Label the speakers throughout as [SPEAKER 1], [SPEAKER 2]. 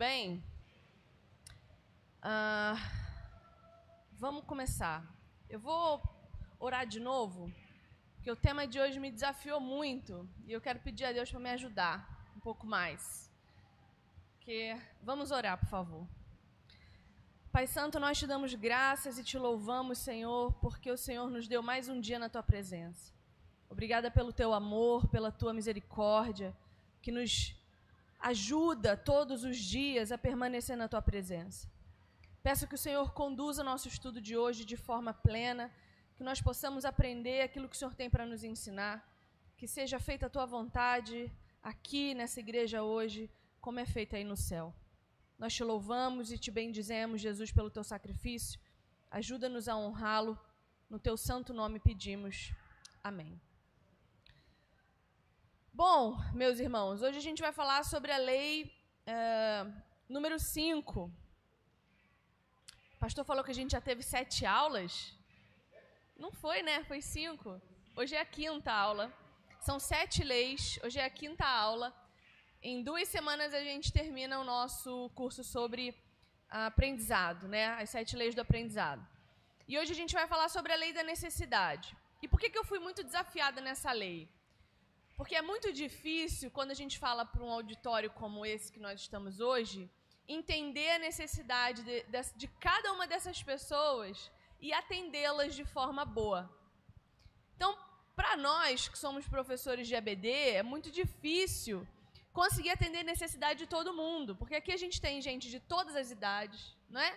[SPEAKER 1] bem? Ah, vamos começar. Eu vou orar de novo, porque o tema de hoje me desafiou muito e eu quero pedir a Deus para me ajudar um pouco mais. Que vamos orar, por favor. Pai Santo, nós te damos graças e te louvamos, Senhor, porque o Senhor nos deu mais um dia na tua presença. Obrigada pelo teu amor, pela tua misericórdia, que nos ajuda todos os dias a permanecer na tua presença. Peço que o Senhor conduza nosso estudo de hoje de forma plena, que nós possamos aprender aquilo que o Senhor tem para nos ensinar, que seja feita a tua vontade aqui nessa igreja hoje, como é feita aí no céu. Nós te louvamos e te bendizemos, Jesus, pelo teu sacrifício. Ajuda-nos a honrá-lo. No teu santo nome pedimos. Amém. Bom, meus irmãos, hoje a gente vai falar sobre a lei uh, número 5 o pastor falou que a gente já teve sete aulas. Não foi, né? Foi cinco. Hoje é a quinta aula. São sete leis. Hoje é a quinta aula. Em duas semanas a gente termina o nosso curso sobre aprendizado, né? As sete leis do aprendizado. E hoje a gente vai falar sobre a lei da necessidade. E por que, que eu fui muito desafiada nessa lei? Porque é muito difícil quando a gente fala para um auditório como esse que nós estamos hoje, entender a necessidade de, de, de cada uma dessas pessoas e atendê-las de forma boa. Então, para nós que somos professores de ABD, é muito difícil conseguir atender a necessidade de todo mundo, porque aqui a gente tem gente de todas as idades, né?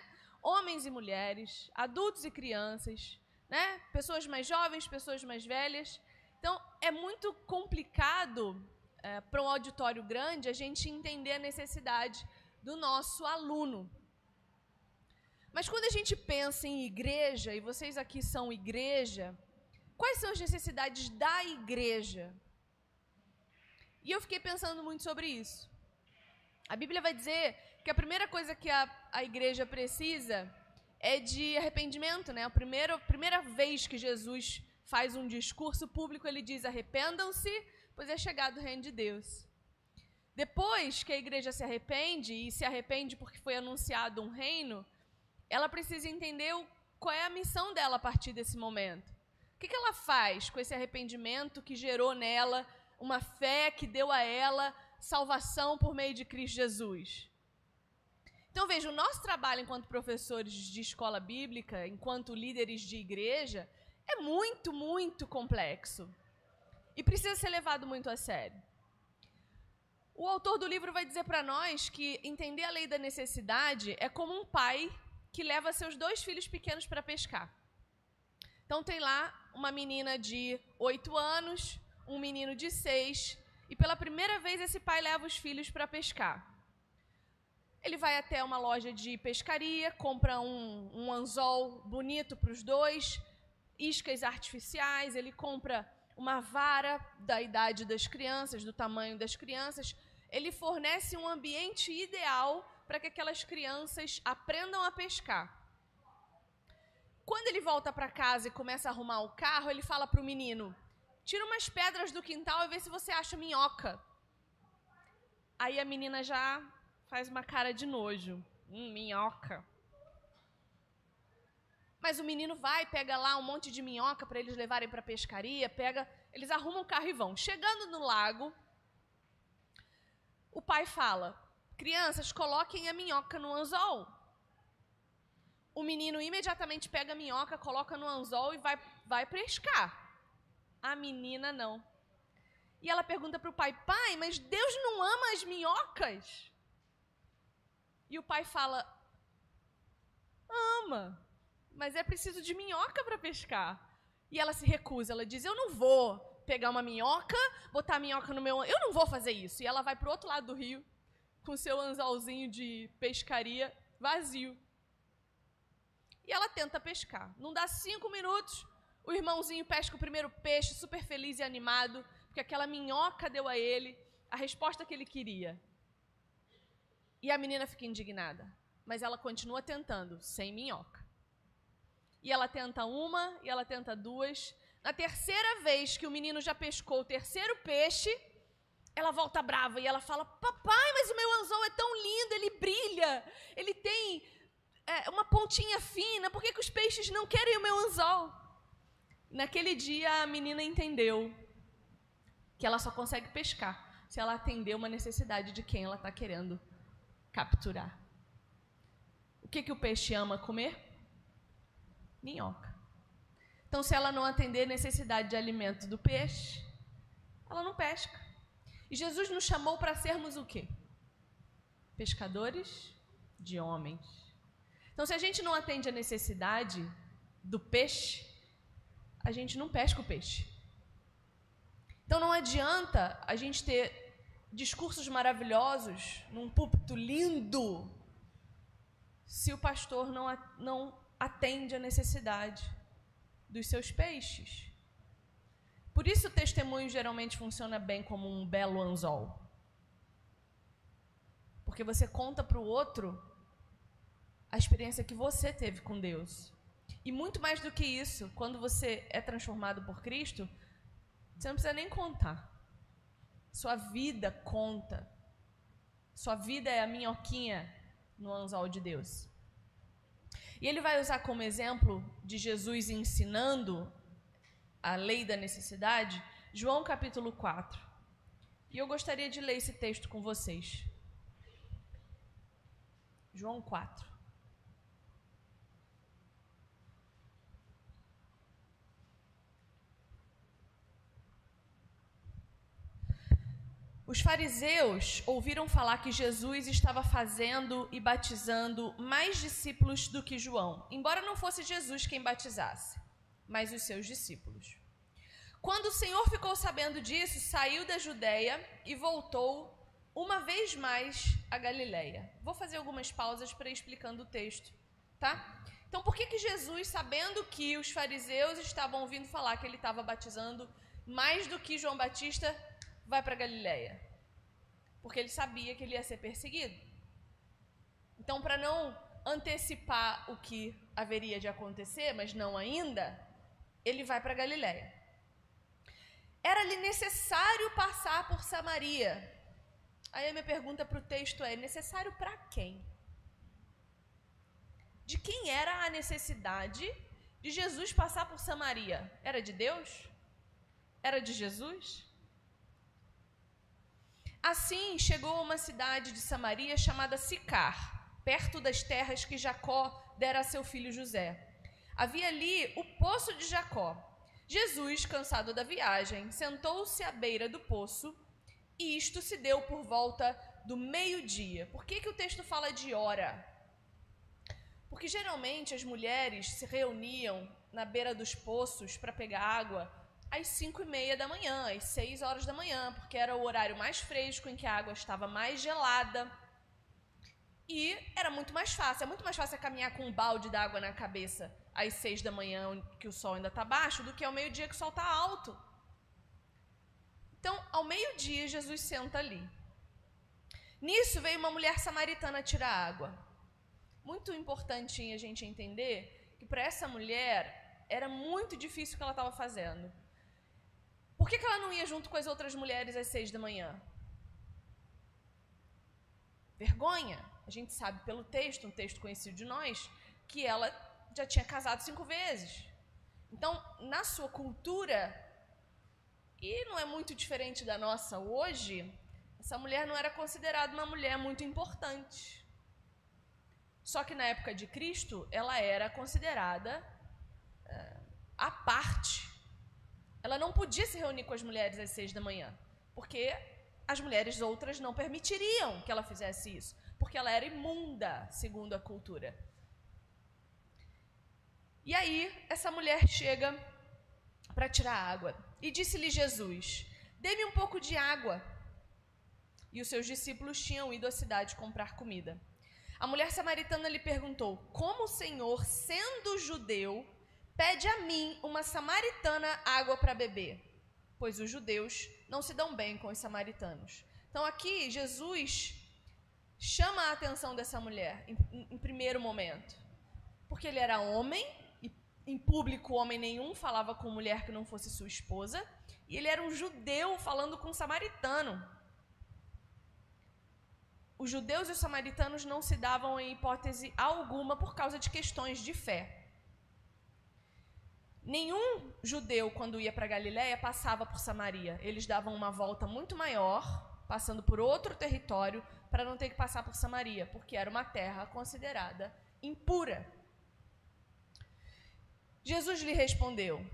[SPEAKER 1] Homens e mulheres, adultos e crianças, né? Pessoas mais jovens, pessoas mais velhas. Então, é muito complicado é, para um auditório grande a gente entender a necessidade do nosso aluno. Mas quando a gente pensa em igreja, e vocês aqui são igreja, quais são as necessidades da igreja? E eu fiquei pensando muito sobre isso. A Bíblia vai dizer que a primeira coisa que a, a igreja precisa é de arrependimento, né? A primeira, primeira vez que Jesus faz um discurso público, ele diz: arrependam-se, pois é chegado o reino de Deus. Depois que a igreja se arrepende, e se arrepende porque foi anunciado um reino, ela precisa entender qual é a missão dela a partir desse momento. O que, ela faz com esse arrependimento que gerou nela uma fé que deu a ela salvação por meio de Cristo Jesus? Então, veja, o nosso trabalho enquanto professores de escola bíblica, enquanto líderes de igreja, é muito, muito complexo. E precisa ser levado muito a sério. O autor do livro vai dizer para nós que entender a lei da necessidade é como um pai que leva seus dois filhos pequenos para pescar. Então tem lá uma menina de 8 anos, um menino de 6, e pela primeira vez esse pai leva os filhos para pescar. Ele vai até uma loja de pescaria, compra um, um anzol bonito para os dois, iscas artificiais, ele compra uma vara da idade das crianças, do tamanho das crianças. Ele fornece um ambiente ideal para que aquelas crianças aprendam a pescar. Quando ele volta para casa e começa a arrumar o carro, ele fala para o menino: tira umas pedras do quintal e vê se você acha minhoca. Aí a menina já faz uma cara de nojo. Hum, minhoca. Mas o menino vai, pega lá um monte de minhoca para eles levarem para a pescaria, pega, eles arrumam o carro e vão. Chegando no lago, o pai fala: "Crianças, coloquem a minhoca no anzol". O menino imediatamente pega a minhoca, coloca no anzol e vai vai pescar. A menina não. E ela pergunta para o pai: "Pai, mas Deus não ama as minhocas?" E o pai fala: "Ama" mas é preciso de minhoca para pescar. E ela se recusa, ela diz: Eu não vou pegar uma minhoca, botar a minhoca no meu. Eu não vou fazer isso. E ela vai para o outro lado do rio, com seu anzolzinho de pescaria vazio. E ela tenta pescar. Não dá cinco minutos, o irmãozinho pesca o primeiro peixe, super feliz e animado, porque aquela minhoca deu a ele a resposta que ele queria. E a menina fica indignada. Mas ela continua tentando, sem minhoca e ela tenta uma, e ela tenta duas. Na terceira vez que o menino já pescou o terceiro peixe, ela volta brava e ela fala: Papai, mas o meu anzol é tão lindo, ele brilha ele tem é, uma pontinha fina, por que, que os peixes não querem o meu anzol? Naquele dia a menina entendeu que ela só consegue pescar se ela atender uma necessidade de quem ela está querendo capturar. O que, que o peixe ama comer? Minhoca. Então, se ela não atender necessidade de alimento do peixe, ela não pesca. E Jesus nos chamou para sermos o quê? Pescadores de homens. Então, se a gente não atende a necessidade do peixe, a gente não pesca o peixe. Então, não adianta a gente ter discursos maravilhosos num púlpito lindo se o pastor não, não atende a necessidade dos seus peixes. Por isso o testemunho geralmente funciona bem como um belo anzol. Porque você conta para o outro a experiência que você teve com Deus. E muito mais do que isso, quando você é transformado por Cristo, você não precisa nem contar. Sua vida conta. Sua vida é a minhoquinha no anzol de Deus. E ele vai usar como exemplo de Jesus ensinando a lei da necessidade, João capítulo 4. E eu gostaria de ler esse texto com vocês. João 4. Os fariseus ouviram falar que Jesus estava fazendo e batizando mais discípulos do que João, embora não fosse Jesus quem batizasse mas os seus discípulos. Quando o Senhor ficou sabendo disso, saiu da Judéia e voltou uma vez mais a Galiléia. Vou fazer algumas pausas para ir explicando o texto, tá? Então, por que, que Jesus, sabendo que os fariseus estavam ouvindo falar que ele estava batizando mais do que João Batista, vai para Galiléia? Porque ele sabia que ele ia ser perseguido. Então, para não antecipar o que haveria de acontecer, mas não ainda, ele vai para Galiléia. Era-lhe necessário passar por Samaria. Aí a minha pergunta para o texto é: necessário para quem? De quem era a necessidade de Jesus passar por Samaria? Era de Deus? Era de Jesus? Assim chegou a uma cidade de Samaria chamada Sicar, perto das terras que Jacó dera a seu filho José. Havia ali o poço de Jacó. Jesus, cansado da viagem, sentou-se à beira do poço, e isto se deu por volta do meio-dia. Por que, que o texto fala de hora? Porque geralmente as mulheres se reuniam na beira dos poços para pegar água às cinco e meia da manhã, às seis horas da manhã, porque era o horário mais fresco em que a água estava mais gelada. E era muito mais fácil, é muito mais fácil caminhar com um balde d'água na cabeça às seis da manhã, que o sol ainda está baixo, do que ao meio-dia que o sol está alto. Então, ao meio-dia, Jesus senta ali. Nisso veio uma mulher samaritana tirar água. Muito importante a gente entender que para essa mulher era muito difícil o que ela estava fazendo. Por que, que ela não ia junto com as outras mulheres às seis da manhã? Vergonha. A gente sabe pelo texto, um texto conhecido de nós, que ela já tinha casado cinco vezes. Então, na sua cultura, e não é muito diferente da nossa hoje, essa mulher não era considerada uma mulher muito importante. Só que na época de Cristo, ela era considerada é, à parte. Ela não podia se reunir com as mulheres às seis da manhã, porque as mulheres outras não permitiriam que ela fizesse isso, porque ela era imunda, segundo a cultura. E aí, essa mulher chega para tirar água. E disse-lhe Jesus: Dê-me um pouco de água. E os seus discípulos tinham ido à cidade comprar comida. A mulher samaritana lhe perguntou: Como o Senhor, sendo judeu, pede a mim, uma samaritana, água para beber? Pois os judeus não se dão bem com os samaritanos. Então aqui Jesus chama a atenção dessa mulher em, em primeiro momento, porque ele era homem em público homem nenhum falava com mulher que não fosse sua esposa, e ele era um judeu falando com um samaritano. os judeus e os samaritanos não se davam em hipótese alguma por causa de questões de fé. Nenhum judeu, quando ia para Galiléia, passava por Samaria. Eles davam uma volta muito maior, passando por outro território, para não ter que passar por Samaria, porque era uma terra considerada impura. Jesus lhe respondeu: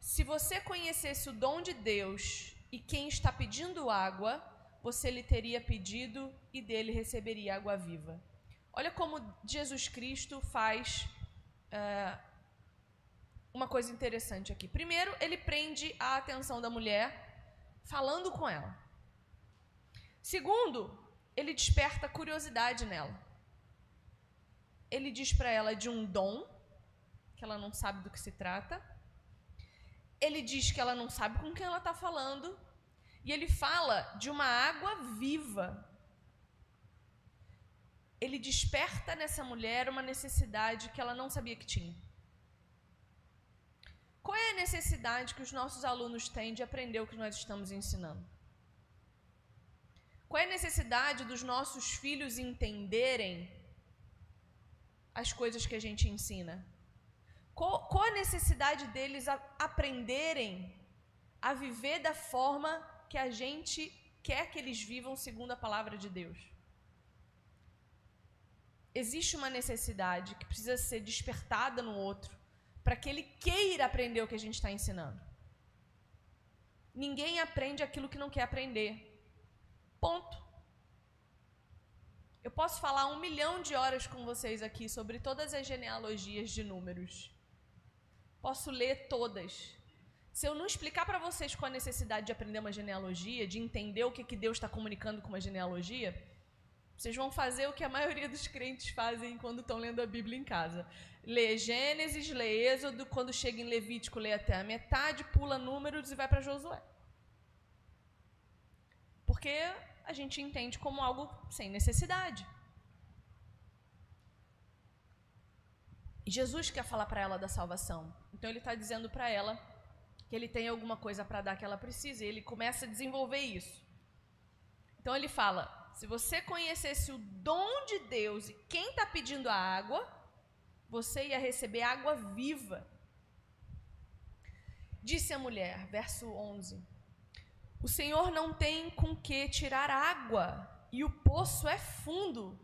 [SPEAKER 1] Se você conhecesse o dom de Deus e quem está pedindo água, você lhe teria pedido e dele receberia água viva. Olha como Jesus Cristo faz. Uh, uma coisa interessante aqui. Primeiro, ele prende a atenção da mulher falando com ela. Segundo, ele desperta curiosidade nela. Ele diz para ela de um dom, que ela não sabe do que se trata. Ele diz que ela não sabe com quem ela está falando. E ele fala de uma água viva. Ele desperta nessa mulher uma necessidade que ela não sabia que tinha. Qual é a necessidade que os nossos alunos têm de aprender o que nós estamos ensinando? Qual é a necessidade dos nossos filhos entenderem as coisas que a gente ensina? Qual, qual a necessidade deles a aprenderem a viver da forma que a gente quer que eles vivam segundo a palavra de Deus? Existe uma necessidade que precisa ser despertada no outro para que ele queira aprender o que a gente está ensinando. Ninguém aprende aquilo que não quer aprender. Ponto. Eu posso falar um milhão de horas com vocês aqui sobre todas as genealogias de números. Posso ler todas. Se eu não explicar para vocês qual a necessidade de aprender uma genealogia, de entender o que, que Deus está comunicando com uma genealogia, vocês vão fazer o que a maioria dos crentes fazem quando estão lendo a Bíblia em casa lê Gênesis, lê Êxodo, quando chega em Levítico, lê até a metade, pula números e vai para Josué. Porque a gente entende como algo sem necessidade. E Jesus quer falar para ela da salvação. Então ele está dizendo para ela que ele tem alguma coisa para dar que ela precisa. E ele começa a desenvolver isso. Então ele fala: se você conhecesse o dom de Deus e quem está pedindo a água, você ia receber água viva. Disse a mulher, verso 11: O Senhor não tem com que tirar água, e o poço é fundo.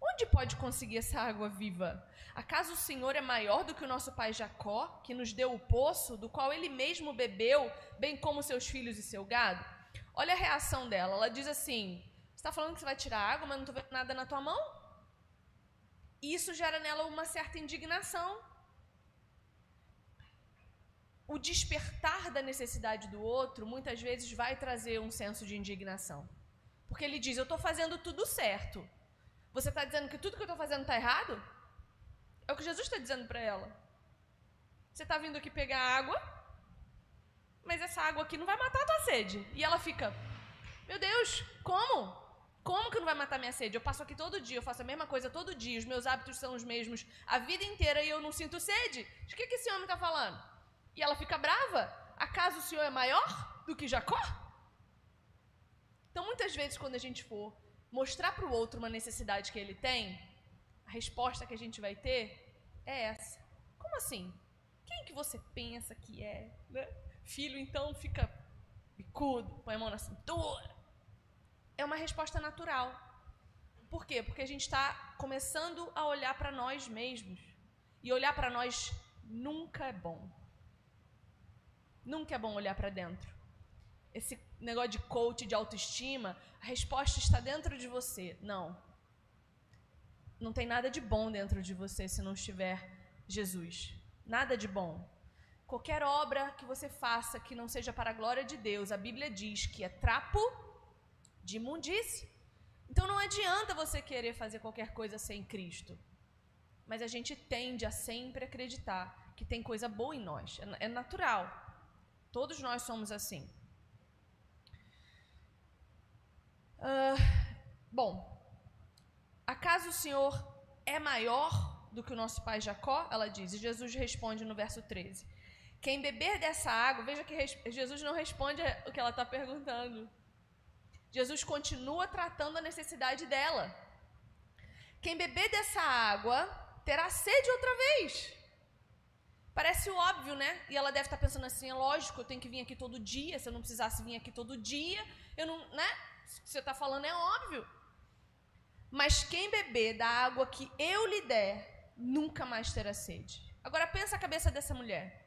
[SPEAKER 1] Onde pode conseguir essa água viva? Acaso o Senhor é maior do que o nosso pai Jacó, que nos deu o poço, do qual ele mesmo bebeu, bem como seus filhos e seu gado? Olha a reação dela. Ela diz assim: Você está falando que você vai tirar água, mas não estou vendo nada na tua mão? Isso gera nela uma certa indignação. O despertar da necessidade do outro muitas vezes vai trazer um senso de indignação. Porque ele diz: Eu estou fazendo tudo certo. Você está dizendo que tudo que eu estou fazendo está errado? É o que Jesus está dizendo para ela. Você está vindo aqui pegar água, mas essa água aqui não vai matar a tua sede. E ela fica: Meu Deus, como? Como que não vai matar minha sede? Eu passo aqui todo dia, eu faço a mesma coisa todo dia, os meus hábitos são os mesmos a vida inteira e eu não sinto sede. De que, que esse homem está falando? E ela fica brava? Acaso o Senhor é maior do que Jacó? Então, muitas vezes, quando a gente for mostrar para o outro uma necessidade que ele tem, a resposta que a gente vai ter é essa. Como assim? Quem que você pensa que é? Né? Filho, então, fica bicudo, põe a mão na cintura é uma resposta natural. Por quê? Porque a gente está começando a olhar para nós mesmos. E olhar para nós nunca é bom. Nunca é bom olhar para dentro. Esse negócio de coach, de autoestima, a resposta está dentro de você. Não. Não tem nada de bom dentro de você se não estiver Jesus. Nada de bom. Qualquer obra que você faça que não seja para a glória de Deus, a Bíblia diz que é trapo de imundície. Então não adianta você querer fazer qualquer coisa sem Cristo. Mas a gente tende a sempre acreditar que tem coisa boa em nós. É, é natural. Todos nós somos assim. Uh, bom, acaso o Senhor é maior do que o nosso pai Jacó? Ela diz. E Jesus responde no verso 13: Quem beber dessa água, veja que Jesus não responde o que ela está perguntando. Jesus continua tratando a necessidade dela. Quem beber dessa água terá sede outra vez. Parece óbvio, né? E ela deve estar pensando assim: é lógico, eu tenho que vir aqui todo dia. Se eu não precisasse vir aqui todo dia, eu não. né? O que você está falando é óbvio. Mas quem beber da água que eu lhe der, nunca mais terá sede. Agora pensa a cabeça dessa mulher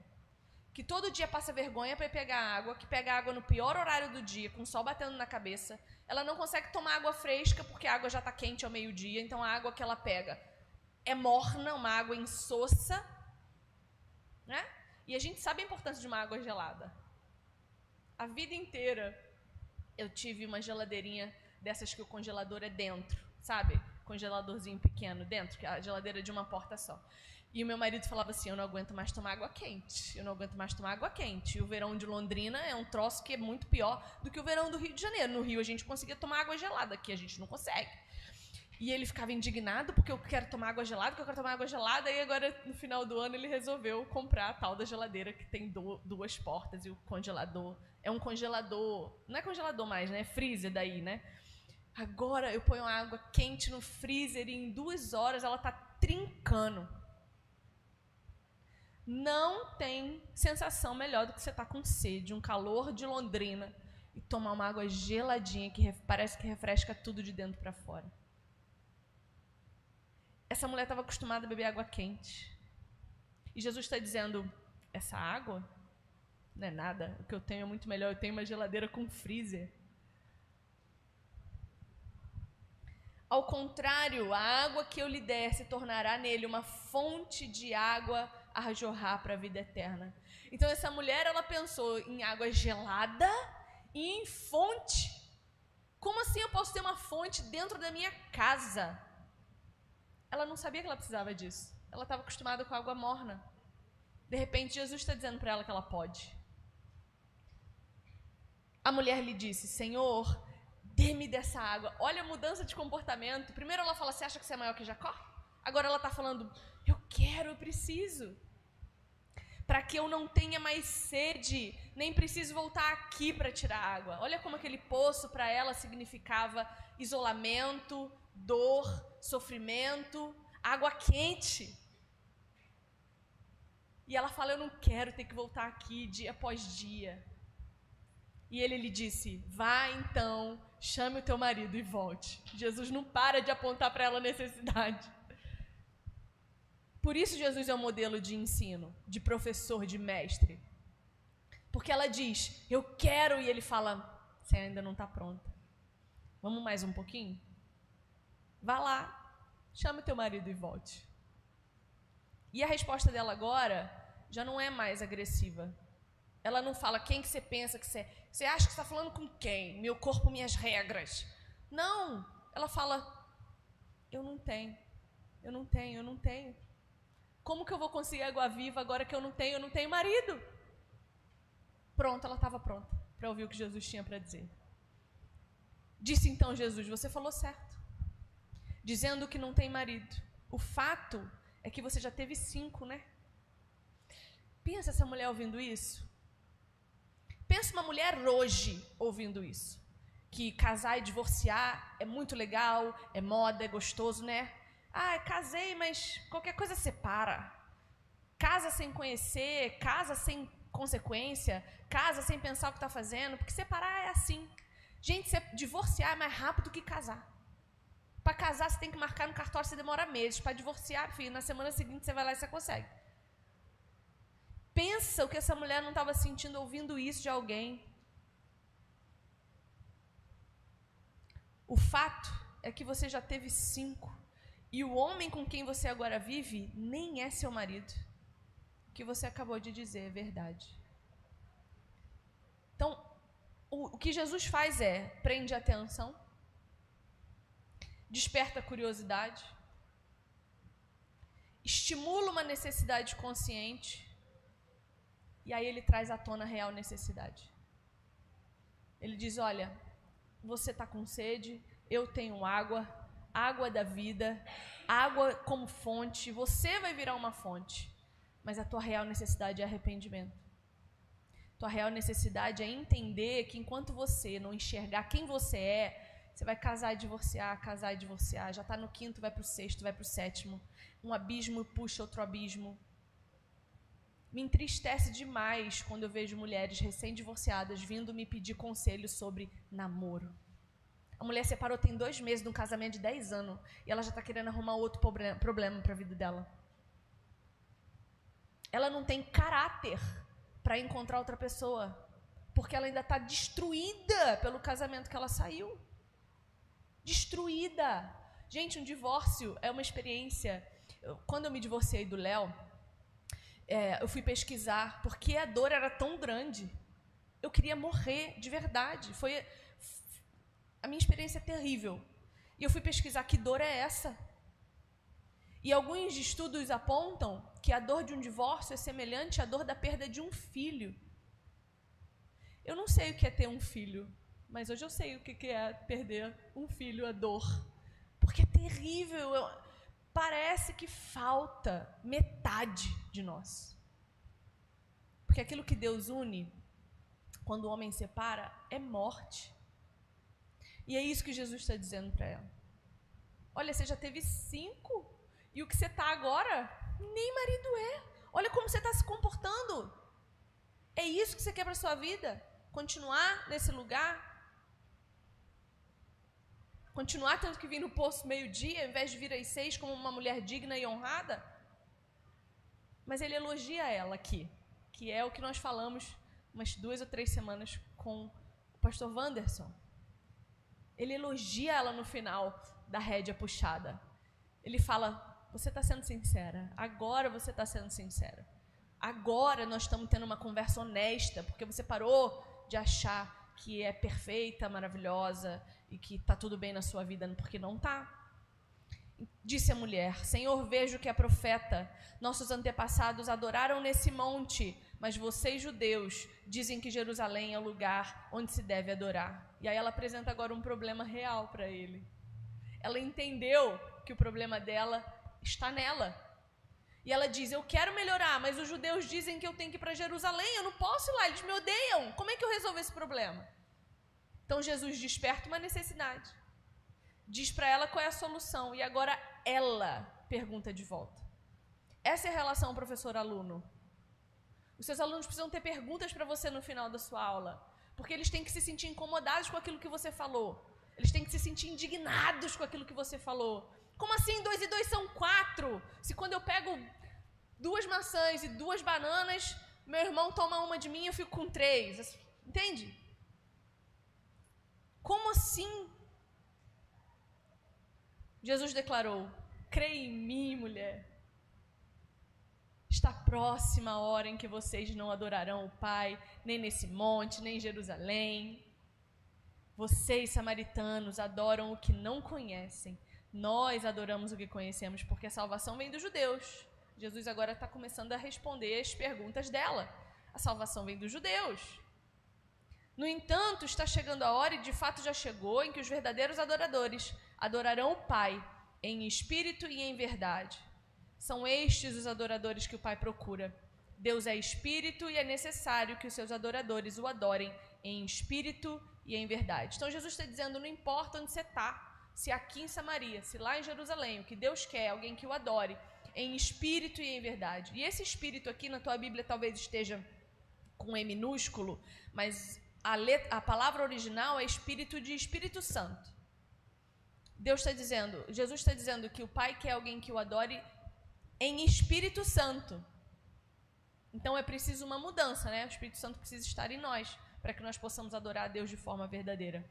[SPEAKER 1] que todo dia passa vergonha para pegar água, que pega água no pior horário do dia, com o sol batendo na cabeça. Ela não consegue tomar água fresca porque a água já está quente ao meio-dia, então a água que ela pega é morna, uma água insossa, né? E a gente sabe a importância de uma água gelada. A vida inteira eu tive uma geladeirinha dessas que o congelador é dentro, sabe? Congeladorzinho pequeno dentro, que é a geladeira de uma porta só. E o meu marido falava assim: Eu não aguento mais tomar água quente. Eu não aguento mais tomar água quente. E o verão de Londrina é um troço que é muito pior do que o verão do Rio de Janeiro. No Rio a gente conseguia tomar água gelada, aqui a gente não consegue. E ele ficava indignado porque eu quero tomar água gelada, porque eu quero tomar água gelada. E agora, no final do ano, ele resolveu comprar a tal da geladeira que tem duas portas e o congelador. É um congelador. Não é congelador mais, né? É freezer daí, né? Agora eu ponho água quente no freezer e em duas horas ela tá trincando. Não tem sensação melhor do que você estar tá com sede, um calor de Londrina e tomar uma água geladinha que parece que refresca tudo de dentro para fora. Essa mulher estava acostumada a beber água quente. E Jesus está dizendo: essa água não é nada. O que eu tenho é muito melhor. Eu tenho uma geladeira com freezer. Ao contrário, a água que eu lhe der se tornará nele uma fonte de água a jorrar para a vida eterna. Então essa mulher ela pensou em água gelada e em fonte. Como assim eu posso ter uma fonte dentro da minha casa? Ela não sabia que ela precisava disso. Ela estava acostumada com água morna. De repente Jesus está dizendo para ela que ela pode. A mulher lhe disse: Senhor, dê-me dessa água. Olha a mudança de comportamento. Primeiro ela fala: Você acha que você é maior que Jacó? Agora ela está falando: Eu quero, eu preciso para que eu não tenha mais sede, nem preciso voltar aqui para tirar água. Olha como aquele poço para ela significava isolamento, dor, sofrimento, água quente. E ela fala: Eu não quero ter que voltar aqui dia após dia. E ele lhe disse: Vá então, chame o teu marido e volte. Jesus não para de apontar para ela a necessidade. Por isso Jesus é um modelo de ensino, de professor, de mestre. Porque ela diz, eu quero, e ele fala, você ainda não está pronta. Vamos mais um pouquinho? Vá lá, chame teu marido e volte. E a resposta dela agora já não é mais agressiva. Ela não fala quem que você pensa que você é. Você acha que está falando com quem? Meu corpo, minhas regras. Não. Ela fala, eu não tenho. Eu não tenho, eu não tenho. Como que eu vou conseguir água viva agora que eu não tenho, eu não tenho marido? Pronto, ela estava pronta para ouvir o que Jesus tinha para dizer. Disse então Jesus: Você falou certo, dizendo que não tem marido. O fato é que você já teve cinco, né? Pensa essa mulher ouvindo isso. Pensa uma mulher hoje ouvindo isso. Que casar e divorciar é muito legal, é moda, é gostoso, né? Ah, casei, mas qualquer coisa separa. Casa sem conhecer, casa sem consequência, casa sem pensar o que está fazendo, porque separar é assim. Gente, divorciar é mais rápido que casar. Para casar, você tem que marcar no cartório, você demora meses. Para divorciar, filho, na semana seguinte você vai lá e você consegue. Pensa o que essa mulher não estava sentindo ouvindo isso de alguém. O fato é que você já teve cinco. E o homem com quem você agora vive nem é seu marido. O que você acabou de dizer é verdade. Então, o, que Jesus faz é prende atenção, desperta curiosidade, estimula uma necessidade consciente e aí ele traz à tona a real necessidade. Ele diz: Olha, você está com sede, eu tenho água, água da vida, água como fonte, você vai virar uma fonte, mas a tua real necessidade é arrependimento. Tua real necessidade é entender que enquanto você não enxergar quem você é, você vai casar e divorciar, casar e divorciar. Já está no quinto, vai para o sexto, vai para o sétimo. Um abismo puxa outro abismo. Me entristece demais quando eu vejo mulheres recém-divorciadas vindo me pedir conselho sobre namoro. A mulher separou tem dois meses de um casamento de 10 anos e ela já está querendo arrumar outro problema para a vida dela. Ela não tem caráter para encontrar outra pessoa, porque ela ainda está destruída pelo casamento que ela saiu. Destruída. Gente, um divórcio é uma experiência. quando eu me divorciei do Léo, é, eu fui pesquisar porque a dor era tão grande. Eu queria morrer de verdade. Foi a minha experiência é terrível. E eu fui pesquisar que dor é essa. E alguns estudos apontam que a dor de um divórcio é semelhante à dor da perda de um filho. Eu não sei o que é ter um filho, mas hoje eu sei o que é perder um filho, a dor. Porque é terrível. Parece que falta metade de nós. Porque aquilo que Deus une, quando o homem separa, é morte. E é isso que Jesus está dizendo para ela. Olha, você já teve cinco e o que você está agora, nem marido é. Olha como você está se comportando. É isso que você quer para sua vida? Continuar nesse lugar? Continuar tendo que vir no poço meio-dia, ao invés de vir às seis como uma mulher digna e honrada? Mas ele elogia ela aqui, que é o que nós falamos umas duas ou três semanas com o pastor Wanderson. Ele elogia ela no final da rédea puxada. Ele fala: você está sendo sincera. Agora você está sendo sincera. Agora nós estamos tendo uma conversa honesta, porque você parou de achar que é perfeita, maravilhosa e que está tudo bem na sua vida, porque não está. Disse a mulher: Senhor, vejo que é profeta. Nossos antepassados adoraram nesse monte, mas vocês, judeus, dizem que Jerusalém é o lugar onde se deve adorar. E aí ela apresenta agora um problema real para ele. Ela entendeu que o problema dela está nela. E ela diz: Eu quero melhorar, mas os judeus dizem que eu tenho que ir para Jerusalém, eu não posso ir lá, eles me odeiam. Como é que eu resolvo esse problema? Então Jesus desperta uma necessidade, diz para ela qual é a solução, e agora ela pergunta de volta. Essa é a relação professor-aluno. Os seus alunos precisam ter perguntas para você no final da sua aula, porque eles têm que se sentir incomodados com aquilo que você falou. Eles têm que se sentir indignados com aquilo que você falou. Como assim dois e dois são quatro? Se quando eu pego duas maçãs e duas bananas, meu irmão toma uma de mim e eu fico com três. Entende? Como assim? Jesus declarou: creia em mim, mulher. Está próxima a hora em que vocês não adorarão o Pai, nem nesse monte, nem em Jerusalém. Vocês, samaritanos, adoram o que não conhecem nós adoramos o que conhecemos porque a salvação vem dos judeus. Jesus agora está começando a responder as perguntas dela. A salvação vem dos judeus. No entanto, está chegando a hora, e de fato já chegou, em que os verdadeiros adoradores adorarão o Pai em espírito e em verdade. São estes os adoradores que o Pai procura. Deus é espírito e é necessário que os seus adoradores o adorem em espírito e em verdade. Então Jesus está dizendo: não importa onde você está, se aqui em Samaria, se lá em Jerusalém, o que Deus quer é alguém que o adore em espírito e em verdade. E esse espírito aqui na tua Bíblia talvez esteja com E minúsculo, mas a, letra, a palavra original é espírito de Espírito Santo. Deus está dizendo, Jesus está dizendo que o Pai quer alguém que o adore em Espírito Santo. Então é preciso uma mudança, né? O Espírito Santo precisa estar em nós para que nós possamos adorar a Deus de forma verdadeira.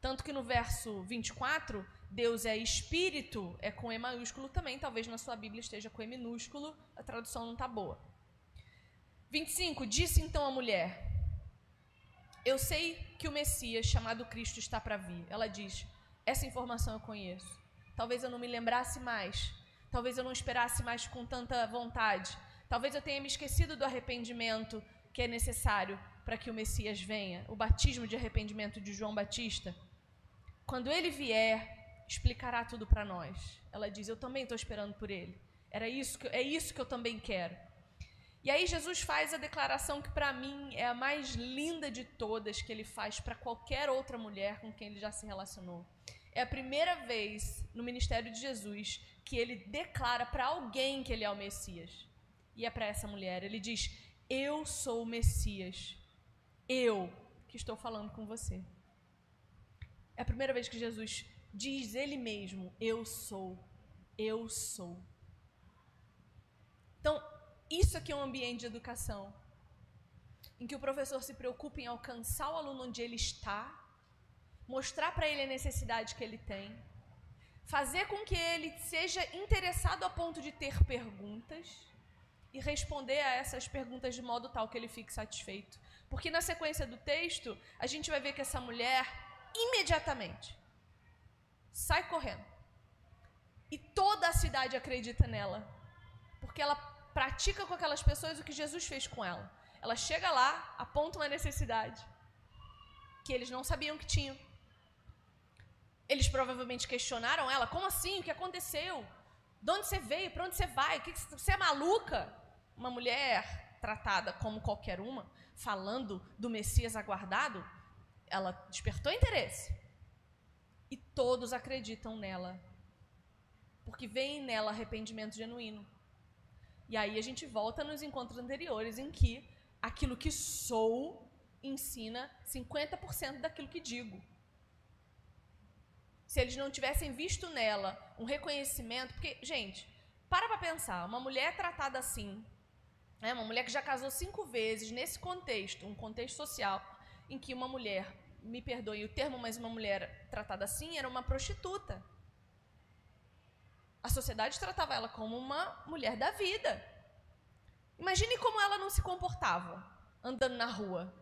[SPEAKER 1] Tanto que no verso 24, Deus é espírito, é com E maiúsculo também. Talvez na sua Bíblia esteja com E minúsculo, a tradução não está boa. 25, disse então a mulher: Eu sei que o Messias, chamado Cristo, está para vir. Ela diz: Essa informação eu conheço. Talvez eu não me lembrasse mais. Talvez eu não esperasse mais com tanta vontade. Talvez eu tenha me esquecido do arrependimento que é necessário para que o Messias venha o batismo de arrependimento de João Batista. Quando ele vier, explicará tudo para nós. Ela diz: Eu também estou esperando por ele. Era isso que, é isso que eu também quero. E aí Jesus faz a declaração que para mim é a mais linda de todas que ele faz para qualquer outra mulher com quem ele já se relacionou. É a primeira vez no ministério de Jesus que ele declara para alguém que ele é o Messias. E é para essa mulher. Ele diz: Eu sou o Messias. Eu que estou falando com você. É a primeira vez que Jesus diz ele mesmo: Eu sou. Eu sou. Então, isso aqui é um ambiente de educação em que o professor se preocupa em alcançar o aluno onde ele está, mostrar para ele a necessidade que ele tem, fazer com que ele seja interessado a ponto de ter perguntas e responder a essas perguntas de modo tal que ele fique satisfeito. Porque na sequência do texto, a gente vai ver que essa mulher imediatamente sai correndo. E toda a cidade acredita nela. Porque ela pratica com aquelas pessoas o que Jesus fez com ela. Ela chega lá, aponta uma necessidade que eles não sabiam que tinham. Eles provavelmente questionaram ela: como assim? O que aconteceu? De onde você veio? Para onde você vai? Você é maluca? Uma mulher tratada como qualquer uma, falando do Messias aguardado, ela despertou interesse. E todos acreditam nela. Porque vem nela arrependimento genuíno. E aí a gente volta nos encontros anteriores em que aquilo que sou ensina 50% daquilo que digo. Se eles não tivessem visto nela um reconhecimento, porque, gente, para para pensar, uma mulher tratada assim, né, uma mulher que já casou cinco vezes nesse contexto, um contexto social, em que uma mulher, me perdoe o termo, mas uma mulher tratada assim era uma prostituta. A sociedade tratava ela como uma mulher da vida. Imagine como ela não se comportava andando na rua.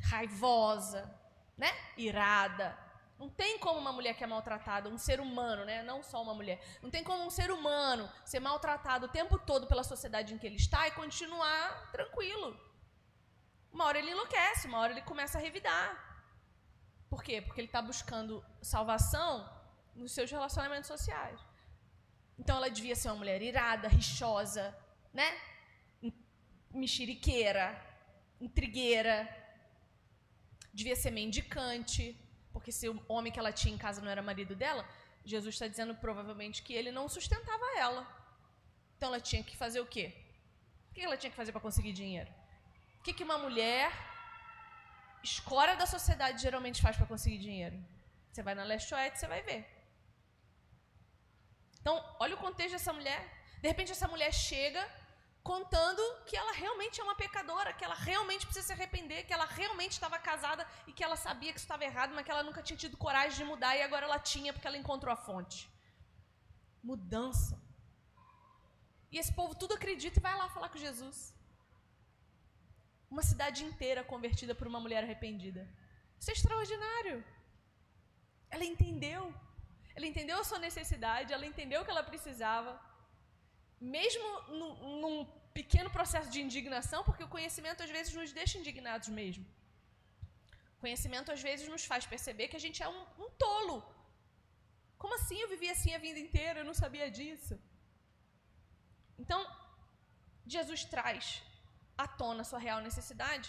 [SPEAKER 1] Raivosa, né? Irada. Não tem como uma mulher que é maltratada, um ser humano, né? Não só uma mulher. Não tem como um ser humano ser maltratado o tempo todo pela sociedade em que ele está e continuar tranquilo. Uma hora ele enlouquece, uma hora ele começa a revidar. Por quê? Porque ele está buscando salvação nos seus relacionamentos sociais. Então ela devia ser uma mulher irada, rixosa, né? Mexeriqueira, intrigueira. Devia ser mendicante, porque se o homem que ela tinha em casa não era marido dela, Jesus está dizendo provavelmente que ele não sustentava ela. Então ela tinha que fazer o quê? O que ela tinha que fazer para conseguir dinheiro? O que, que uma mulher escória da sociedade geralmente faz para conseguir dinheiro? Você vai na leste-oeste, você vai ver. Então, olha o contexto dessa mulher. De repente, essa mulher chega contando que ela realmente é uma pecadora, que ela realmente precisa se arrepender, que ela realmente estava casada e que ela sabia que estava errado, mas que ela nunca tinha tido coragem de mudar e agora ela tinha porque ela encontrou a fonte. Mudança. E esse povo tudo acredita e vai lá falar com Jesus. Uma cidade inteira convertida por uma mulher arrependida. Isso é extraordinário. Ela entendeu ela entendeu a sua necessidade, ela entendeu o que ela precisava. Mesmo num, num pequeno processo de indignação, porque o conhecimento às vezes nos deixa indignados mesmo. O conhecimento às vezes nos faz perceber que a gente é um, um tolo. Como assim eu vivi assim a vida inteira? Eu não sabia disso. Então, Jesus traz à tona sua real necessidade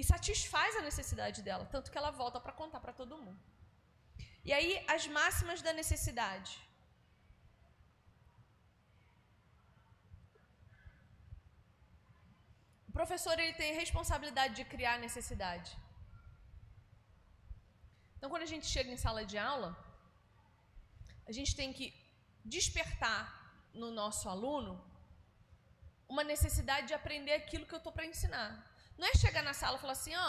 [SPEAKER 1] e satisfaz a necessidade dela, tanto que ela volta para contar para todo mundo. E aí, as máximas da necessidade. O professor ele tem responsabilidade de criar necessidade. Então, quando a gente chega em sala de aula, a gente tem que despertar no nosso aluno uma necessidade de aprender aquilo que eu estou para ensinar. Não é chegar na sala e falar assim, ó,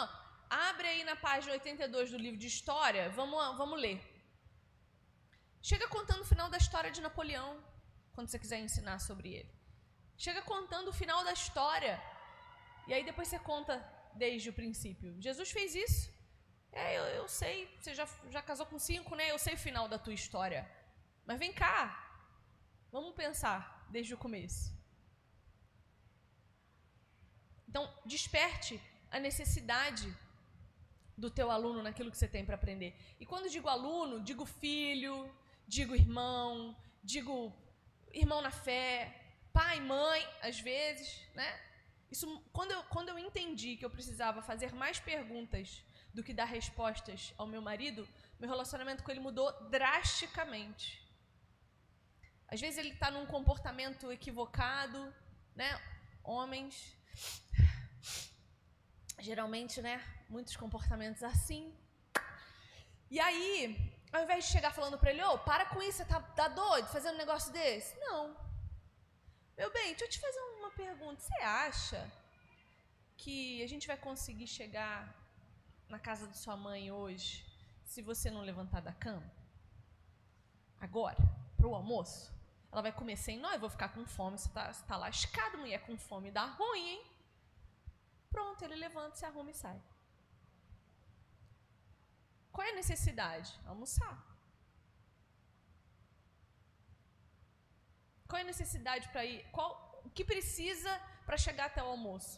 [SPEAKER 1] Abre aí na página 82 do livro de história, vamos, vamos ler. Chega contando o final da história de Napoleão, quando você quiser ensinar sobre ele. Chega contando o final da história. E aí depois você conta desde o princípio. Jesus fez isso. É, eu, eu sei, você já, já casou com cinco, né? Eu sei o final da tua história. Mas vem cá. Vamos pensar desde o começo. Então, desperte a necessidade do teu aluno naquilo que você tem para aprender. E quando digo aluno, digo filho, digo irmão, digo irmão na fé, pai mãe, às vezes, né? Isso, quando eu, quando eu entendi que eu precisava fazer mais perguntas do que dar respostas ao meu marido, meu relacionamento com ele mudou drasticamente. Às vezes ele está num comportamento equivocado, né? Homens, geralmente, né? Muitos comportamentos assim. E aí, ao invés de chegar falando para ele, ô, oh, para com isso, você tá, tá doido fazendo um negócio desse? Não. Meu bem, deixa eu te fazer uma pergunta. Você acha que a gente vai conseguir chegar na casa de sua mãe hoje se você não levantar da cama? Agora, pro almoço? Ela vai comer sem nós, vou ficar com fome. Você tá, você tá lascado, mulher, com fome. Dá ruim, hein? Pronto, ele levanta, se arruma e sai. Qual é a necessidade? Almoçar. Qual é a necessidade para ir? Qual, o que precisa para chegar até o almoço?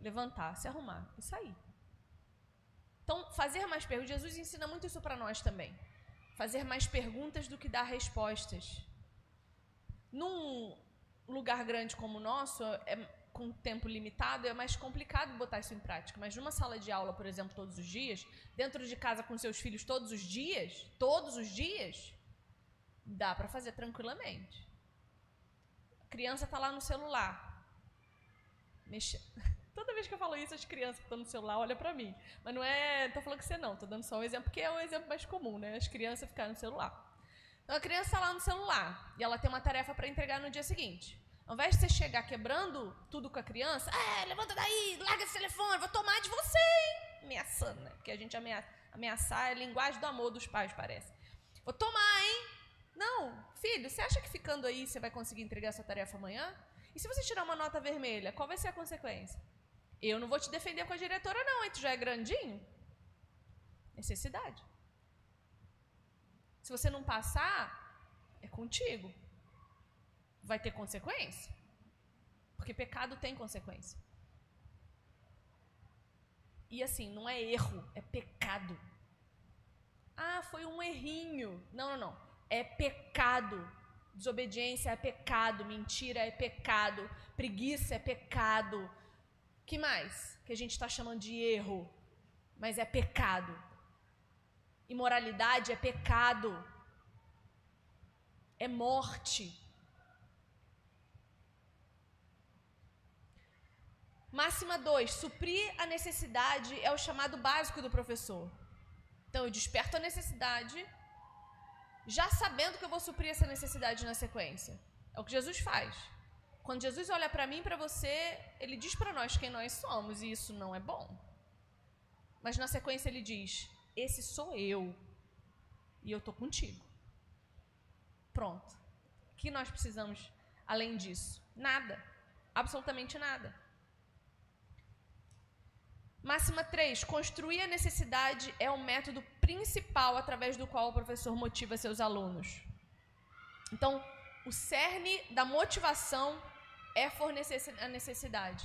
[SPEAKER 1] Levantar, se arrumar e sair. Então, fazer mais perguntas. Jesus ensina muito isso para nós também. Fazer mais perguntas do que dar respostas. Num lugar grande como o nosso, é, com tempo limitado, é mais complicado botar isso em prática. Mas numa sala de aula, por exemplo, todos os dias, dentro de casa com seus filhos todos os dias, todos os dias, dá para fazer tranquilamente. A criança está lá no celular. Mexe... Toda vez que eu falo isso, as crianças que estão no celular olham para mim. Mas não é. Tô falando que você não, tô dando só um exemplo, porque é o exemplo mais comum, né? As crianças ficarem no celular. Então a criança está lá no celular e ela tem uma tarefa para entregar no dia seguinte. Ao invés de você chegar quebrando tudo com a criança, é, levanta daí, larga esse telefone, vou tomar de você, hein? Ameaçando, né? Porque a gente ameaça, ameaçar é a linguagem do amor dos pais, parece. Vou tomar, hein? Não, filho, você acha que ficando aí você vai conseguir entregar essa tarefa amanhã? E se você tirar uma nota vermelha, qual vai ser a consequência? Eu não vou te defender com a diretora, não, hein? Tu já é grandinho? Necessidade. Se você não passar, é contigo vai ter consequência. Porque pecado tem consequência. E assim, não é erro, é pecado. Ah, foi um errinho. Não, não, não. É pecado. Desobediência é pecado, mentira é pecado, preguiça é pecado. Que mais? Que a gente está chamando de erro, mas é pecado. Imoralidade é pecado. É morte. Máxima 2. Suprir a necessidade é o chamado básico do professor. Então, eu desperto a necessidade, já sabendo que eu vou suprir essa necessidade na sequência. É o que Jesus faz. Quando Jesus olha para mim e para você, ele diz para nós quem nós somos, e isso não é bom. Mas na sequência ele diz: Esse sou eu, e eu estou contigo. Pronto. O que nós precisamos além disso? Nada. Absolutamente nada. Máxima 3. Construir a necessidade é o método principal através do qual o professor motiva seus alunos. Então, o cerne da motivação é fornecer a necessidade.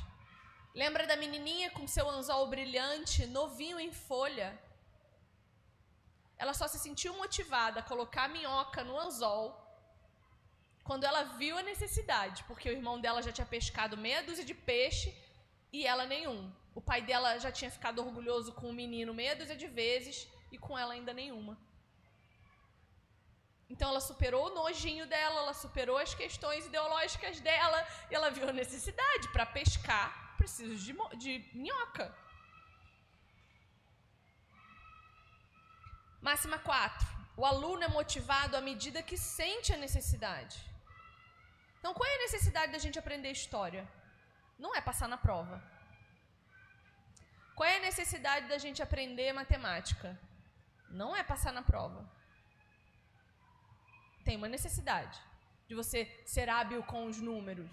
[SPEAKER 1] Lembra da menininha com seu anzol brilhante, novinho em folha? Ela só se sentiu motivada a colocar a minhoca no anzol quando ela viu a necessidade, porque o irmão dela já tinha pescado meia dúzia de peixe e ela nenhum. O pai dela já tinha ficado orgulhoso com o menino meia dúzia de vezes e com ela ainda nenhuma. Então ela superou o nojinho dela, ela superou as questões ideológicas dela e ela viu a necessidade para pescar, preciso de, de minhoca. Máxima 4. O aluno é motivado à medida que sente a necessidade. Então, qual é a necessidade da gente aprender história? Não é passar na prova. Qual é a necessidade da gente aprender matemática? Não é passar na prova. Tem uma necessidade de você ser hábil com os números.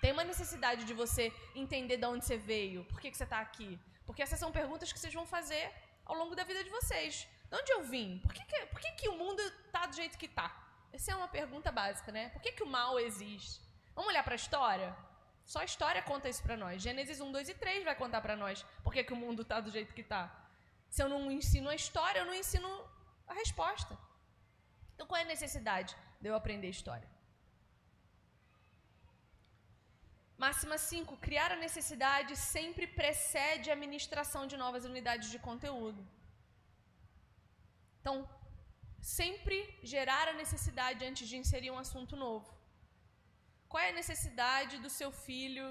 [SPEAKER 1] Tem uma necessidade de você entender de onde você veio, por que, que você está aqui. Porque essas são perguntas que vocês vão fazer ao longo da vida de vocês. De onde eu vim? Por que, que, por que, que o mundo está do jeito que está? Essa é uma pergunta básica, né? Por que, que o mal existe? Vamos olhar para a história? Só a história conta isso para nós. Gênesis 1, 2 e 3 vai contar para nós por que, que o mundo está do jeito que está. Se eu não ensino a história, eu não ensino a resposta. Então qual é a necessidade de eu aprender história? Máxima 5. Criar a necessidade sempre precede a administração de novas unidades de conteúdo. Então, sempre gerar a necessidade antes de inserir um assunto novo. Qual é a necessidade do seu filho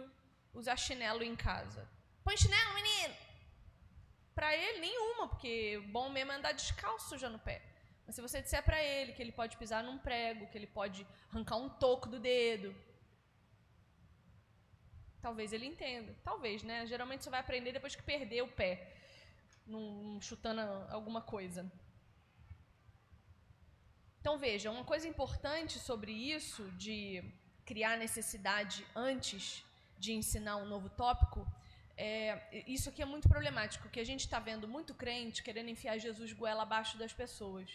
[SPEAKER 1] usar chinelo em casa? Põe chinelo, menino! Para ele, nenhuma, porque bom mesmo é andar descalço já no pé. Mas se você disser para ele que ele pode pisar num prego, que ele pode arrancar um toco do dedo, talvez ele entenda. Talvez, né? Geralmente você vai aprender depois que perder o pé, num, chutando alguma coisa. Então veja, uma coisa importante sobre isso, de criar necessidade antes de ensinar um novo tópico, é, isso aqui é muito problemático, que a gente está vendo muito crente querendo enfiar Jesus goela abaixo das pessoas.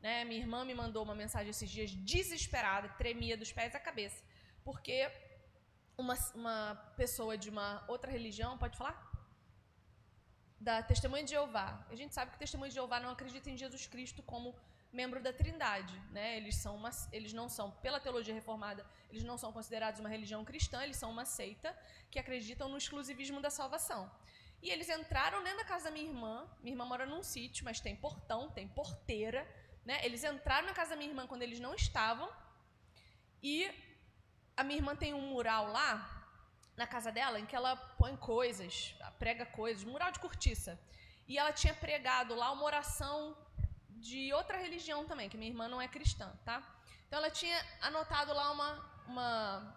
[SPEAKER 1] Né? Minha irmã me mandou uma mensagem esses dias desesperada, tremia dos pés à cabeça, porque uma, uma pessoa de uma outra religião, pode falar? Da Testemunha de Jeová. A gente sabe que o Testemunho de Jeová não acredita em Jesus Cristo como membro da Trindade, né? Eles são uma, eles não são pela teologia reformada, eles não são considerados uma religião cristã, eles são uma seita que acreditam no exclusivismo da salvação. E eles entraram dentro da casa da minha irmã. Minha irmã mora num sítio, mas tem portão, tem porteira, né? Eles entraram na casa da minha irmã quando eles não estavam. E a minha irmã tem um mural lá na casa dela em que ela põe coisas, prega coisas, mural de cortiça. E ela tinha pregado lá uma oração de outra religião também, que minha irmã não é cristã, tá? Então ela tinha anotado lá uma, uma,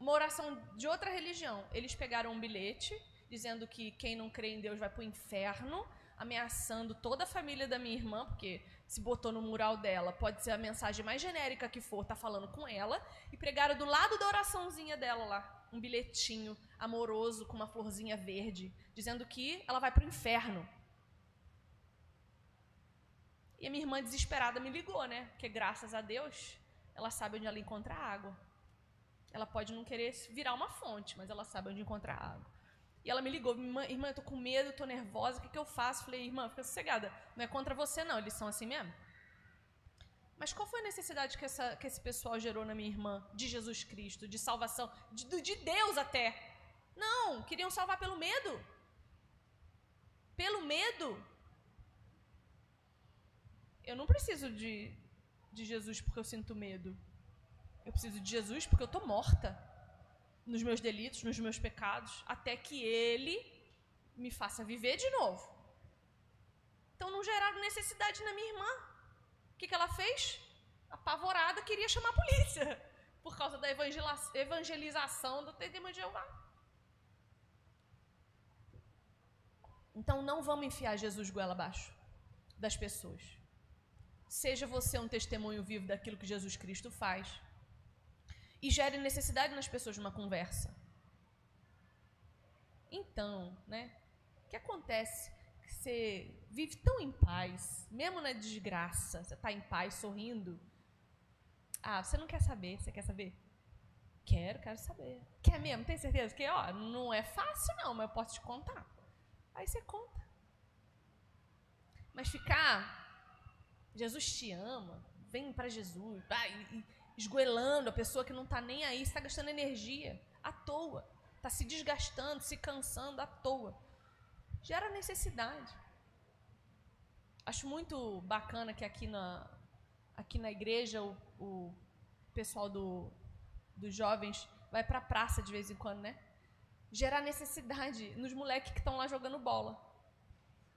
[SPEAKER 1] uma oração de outra religião. Eles pegaram um bilhete dizendo que quem não crê em Deus vai para o inferno, ameaçando toda a família da minha irmã, porque se botou no mural dela, pode ser a mensagem mais genérica que for, tá falando com ela, e pregaram do lado da oraçãozinha dela lá, um bilhetinho amoroso com uma florzinha verde, dizendo que ela vai para o inferno. E a minha irmã desesperada me ligou, né? Porque graças a Deus, ela sabe onde ela encontra água. Ela pode não querer virar uma fonte, mas ela sabe onde encontrar água. E ela me ligou, irmã, eu tô com medo, tô nervosa, o que, que eu faço? Falei, irmã, fica sossegada, não é contra você não, eles são assim mesmo. Mas qual foi a necessidade que, essa, que esse pessoal gerou na minha irmã? De Jesus Cristo, de salvação, de, de Deus até. Não, queriam salvar pelo medo. Pelo medo eu não preciso de, de Jesus porque eu sinto medo. Eu preciso de Jesus porque eu estou morta nos meus delitos, nos meus pecados, até que Ele me faça viver de novo. Então não geraram necessidade na minha irmã. O que, que ela fez? Apavorada, queria chamar a polícia por causa da evangelização do testemunho de Jeová. Então não vamos enfiar Jesus goela abaixo das pessoas. Seja você um testemunho vivo daquilo que Jesus Cristo faz. E gere necessidade nas pessoas de uma conversa. Então, né? O que acontece? Que você vive tão em paz, mesmo na desgraça, você está em paz, sorrindo. Ah, você não quer saber, você quer saber? Quero, quero saber. Quer mesmo? Tem certeza? Que, ó, não é fácil não, mas eu posso te contar. Aí você conta. Mas ficar Jesus te ama, vem para Jesus, vai, esgoelando a pessoa que não está nem aí, está gastando energia à toa, está se desgastando, se cansando à toa. Gera necessidade. Acho muito bacana que aqui na, aqui na igreja o, o pessoal do, dos jovens vai para a praça de vez em quando, né? Gerar necessidade nos moleques que estão lá jogando bola.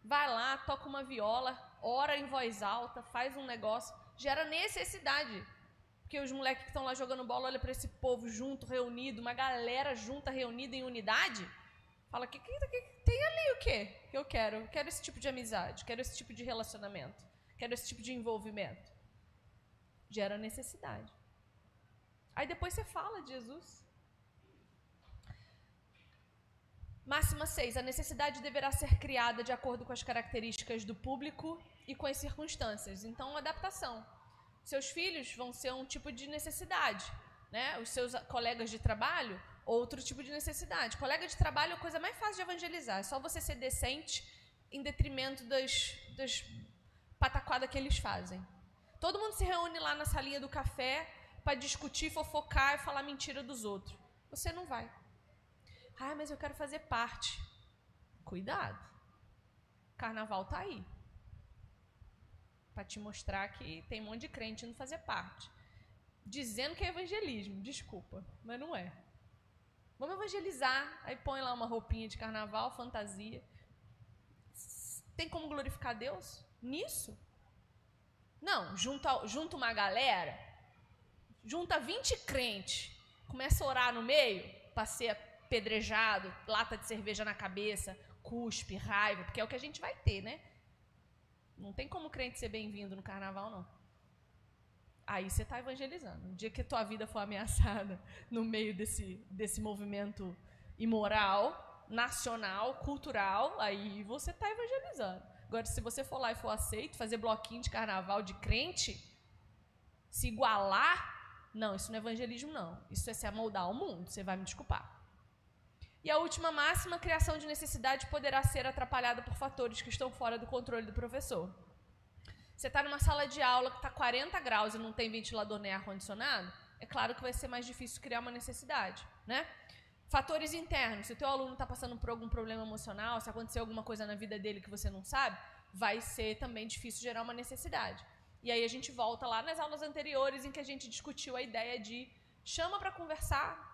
[SPEAKER 1] Vai lá, toca uma viola, ora em voz alta, faz um negócio, gera necessidade. Porque os moleques que estão lá jogando bola olham para esse povo junto, reunido, uma galera junta, reunida em unidade, fala: que, que, que tem ali o quê? Que eu quero? Quero esse tipo de amizade, quero esse tipo de relacionamento, quero esse tipo de envolvimento. Gera necessidade. Aí depois você fala de Jesus. Máxima 6. A necessidade deverá ser criada de acordo com as características do público e com as circunstâncias. Então, adaptação. Seus filhos vão ser um tipo de necessidade, né? Os seus colegas de trabalho, outro tipo de necessidade. Colega de trabalho é a coisa mais fácil de evangelizar. É só você ser decente em detrimento das, das pataquadas que eles fazem. Todo mundo se reúne lá na salinha do café para discutir, fofocar e falar mentira dos outros. Você não vai. Ah, mas eu quero fazer parte. Cuidado. Carnaval tá aí. Para te mostrar que tem um monte de crente não fazer parte. Dizendo que é evangelismo, desculpa, mas não é. Vamos evangelizar, aí põe lá uma roupinha de carnaval, fantasia. Tem como glorificar Deus nisso? Não, junta, junta uma galera, junta 20 crentes, começa a orar no meio, ser apedrejado, lata de cerveja na cabeça, cuspe, raiva, porque é o que a gente vai ter, né? Não tem como crente ser bem-vindo no carnaval, não. Aí você está evangelizando. No dia que a tua vida for ameaçada no meio desse, desse movimento imoral, nacional, cultural, aí você está evangelizando. Agora, se você for lá e for aceito, fazer bloquinho de carnaval de crente, se igualar, não, isso não é evangelismo, não. Isso é se amoldar ao mundo, você vai me desculpar. E a última máxima, criação de necessidade poderá ser atrapalhada por fatores que estão fora do controle do professor. Você está numa sala de aula que está 40 graus e não tem ventilador nem ar-condicionado, é claro que vai ser mais difícil criar uma necessidade, né? Fatores internos. Se o teu aluno está passando por algum problema emocional, se acontecer alguma coisa na vida dele que você não sabe, vai ser também difícil gerar uma necessidade. E aí a gente volta lá nas aulas anteriores em que a gente discutiu a ideia de chama para conversar,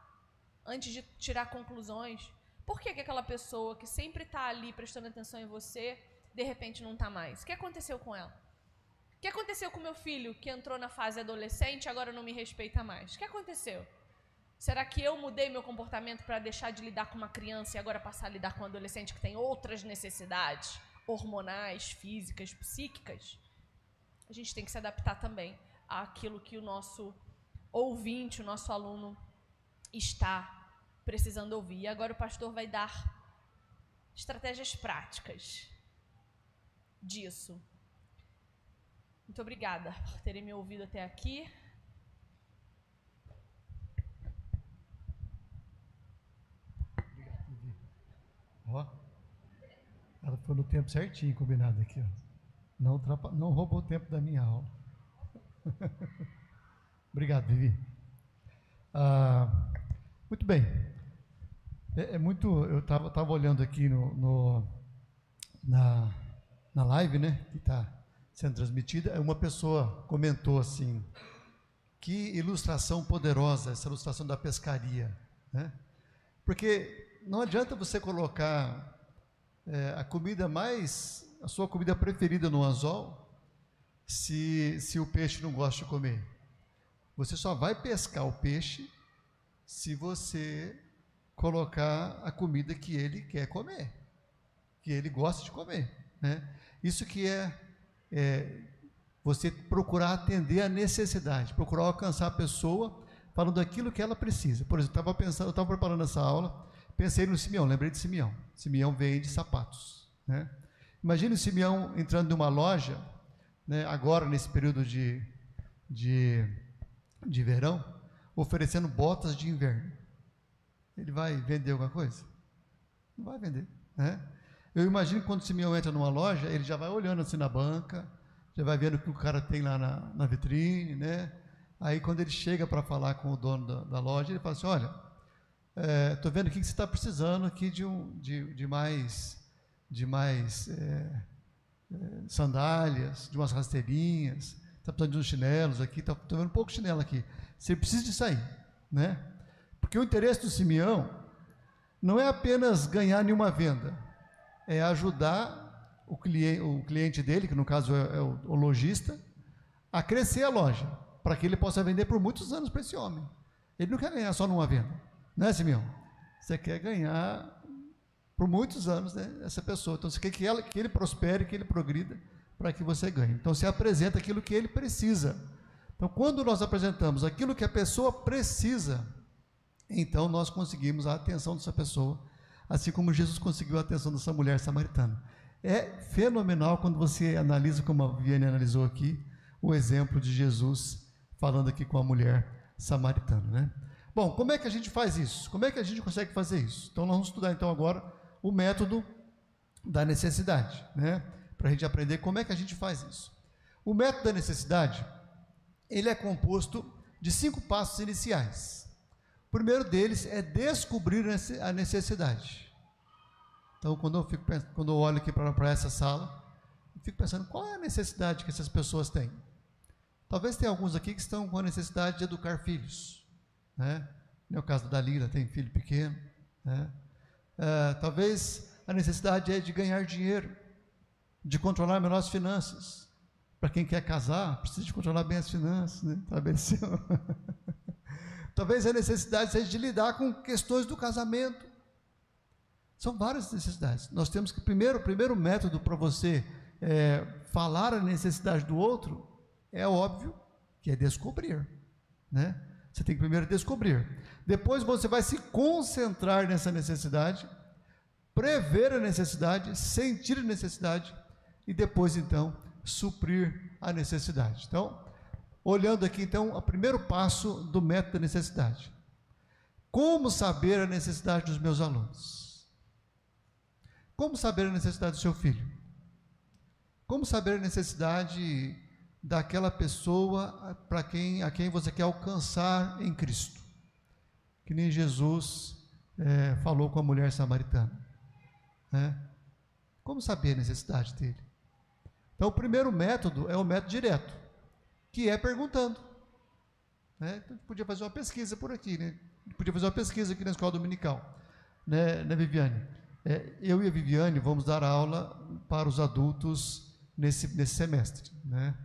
[SPEAKER 1] antes de tirar conclusões. Por que, que aquela pessoa que sempre está ali prestando atenção em você, de repente não está mais? O que aconteceu com ela? O que aconteceu com meu filho que entrou na fase adolescente e agora não me respeita mais? O que aconteceu? Será que eu mudei meu comportamento para deixar de lidar com uma criança e agora passar a lidar com um adolescente que tem outras necessidades hormonais, físicas, psíquicas? A gente tem que se adaptar também àquilo que o nosso ouvinte, o nosso aluno está precisando ouvir. E agora o pastor vai dar estratégias práticas disso. Muito obrigada por terem me ouvido até aqui.
[SPEAKER 2] Ó, ela foi no tempo certinho combinado aqui, ó. Não, não roubou o tempo da minha aula. Obrigado, Vivi. Ah, muito bem. É, é muito. Eu estava tava olhando aqui no, no, na, na live, né? Que está sendo transmitida. Uma pessoa comentou assim: que ilustração poderosa essa ilustração da pescaria, né? Porque não adianta você colocar é, a comida mais, a sua comida preferida no anzol, se, se o peixe não gosta de comer. Você só vai pescar o peixe se você colocar a comida que ele quer comer, que ele gosta de comer. Né? Isso que é, é você procurar atender a necessidade, procurar alcançar a pessoa falando daquilo que ela precisa. Por exemplo, estava pensando, estava preparando essa aula, pensei no Simeão, lembrei de Simeão. Simeão vende sapatos. Né? Imagine o Simeão entrando numa loja, né, agora nesse período de, de, de verão, oferecendo botas de inverno ele vai vender alguma coisa? Não vai vender, né? Eu imagino que quando o Simeão entra numa loja, ele já vai olhando assim na banca, já vai vendo o que o cara tem lá na, na vitrine, né? Aí quando ele chega para falar com o dono da, da, loja, ele fala assim, olha, estou é, vendo aqui que você está precisando aqui de, um, de, de mais, de mais é, é, sandálias, de umas rasteirinhas, está precisando de uns chinelos aqui, estou tá, vendo um pouco de chinelo aqui. Você precisa disso aí, né? Porque o interesse do Simeão não é apenas ganhar nenhuma venda, é ajudar o cliente, o cliente dele, que no caso é, é o, o lojista, a crescer a loja, para que ele possa vender por muitos anos para esse homem. Ele não quer ganhar só numa venda, né, Simeão? Você quer ganhar por muitos anos né, essa pessoa. Então você quer que, ela, que ele prospere, que ele progrida, para que você ganhe. Então você apresenta aquilo que ele precisa. Então quando nós apresentamos aquilo que a pessoa precisa, então nós conseguimos a atenção dessa pessoa, assim como Jesus conseguiu a atenção dessa mulher samaritana. É fenomenal quando você analisa, como a Viviane analisou aqui, o exemplo de Jesus falando aqui com a mulher samaritana, né? Bom, como é que a gente faz isso? Como é que a gente consegue fazer isso? Então nós vamos estudar então agora o método da necessidade, né? Para a gente aprender como é que a gente faz isso. O método da necessidade, ele é composto de cinco passos iniciais. O primeiro deles é descobrir a necessidade. Então, quando eu, fico, quando eu olho aqui para essa sala, eu fico pensando qual é a necessidade que essas pessoas têm. Talvez tenha alguns aqui que estão com a necessidade de educar filhos. Né? No caso da Lila, tem filho pequeno. Né? É, talvez a necessidade é de ganhar dinheiro, de controlar melhores finanças. Para quem quer casar, precisa de controlar bem as finanças, né? Estabeleceu. talvez a necessidade seja de lidar com questões do casamento. São várias necessidades. Nós temos que, primeiro, o primeiro método para você é, falar a necessidade do outro é óbvio que é descobrir, né? Você tem que primeiro descobrir. Depois você vai se concentrar nessa necessidade, prever a necessidade, sentir a necessidade e depois então suprir a necessidade. Então, olhando aqui então, o primeiro passo do método da necessidade. Como saber a necessidade dos meus alunos? Como saber a necessidade do seu filho? Como saber a necessidade daquela pessoa para quem a quem você quer alcançar em Cristo? Que nem Jesus é, falou com a mulher samaritana. Né? Como saber a necessidade dele? Então, o primeiro método é o método direto, que é perguntando. Né? Então, podia fazer uma pesquisa por aqui, né? podia fazer uma pesquisa aqui na escola dominical, né, né Viviane? É, eu e a Viviane vamos dar aula para os adultos nesse, nesse semestre, né?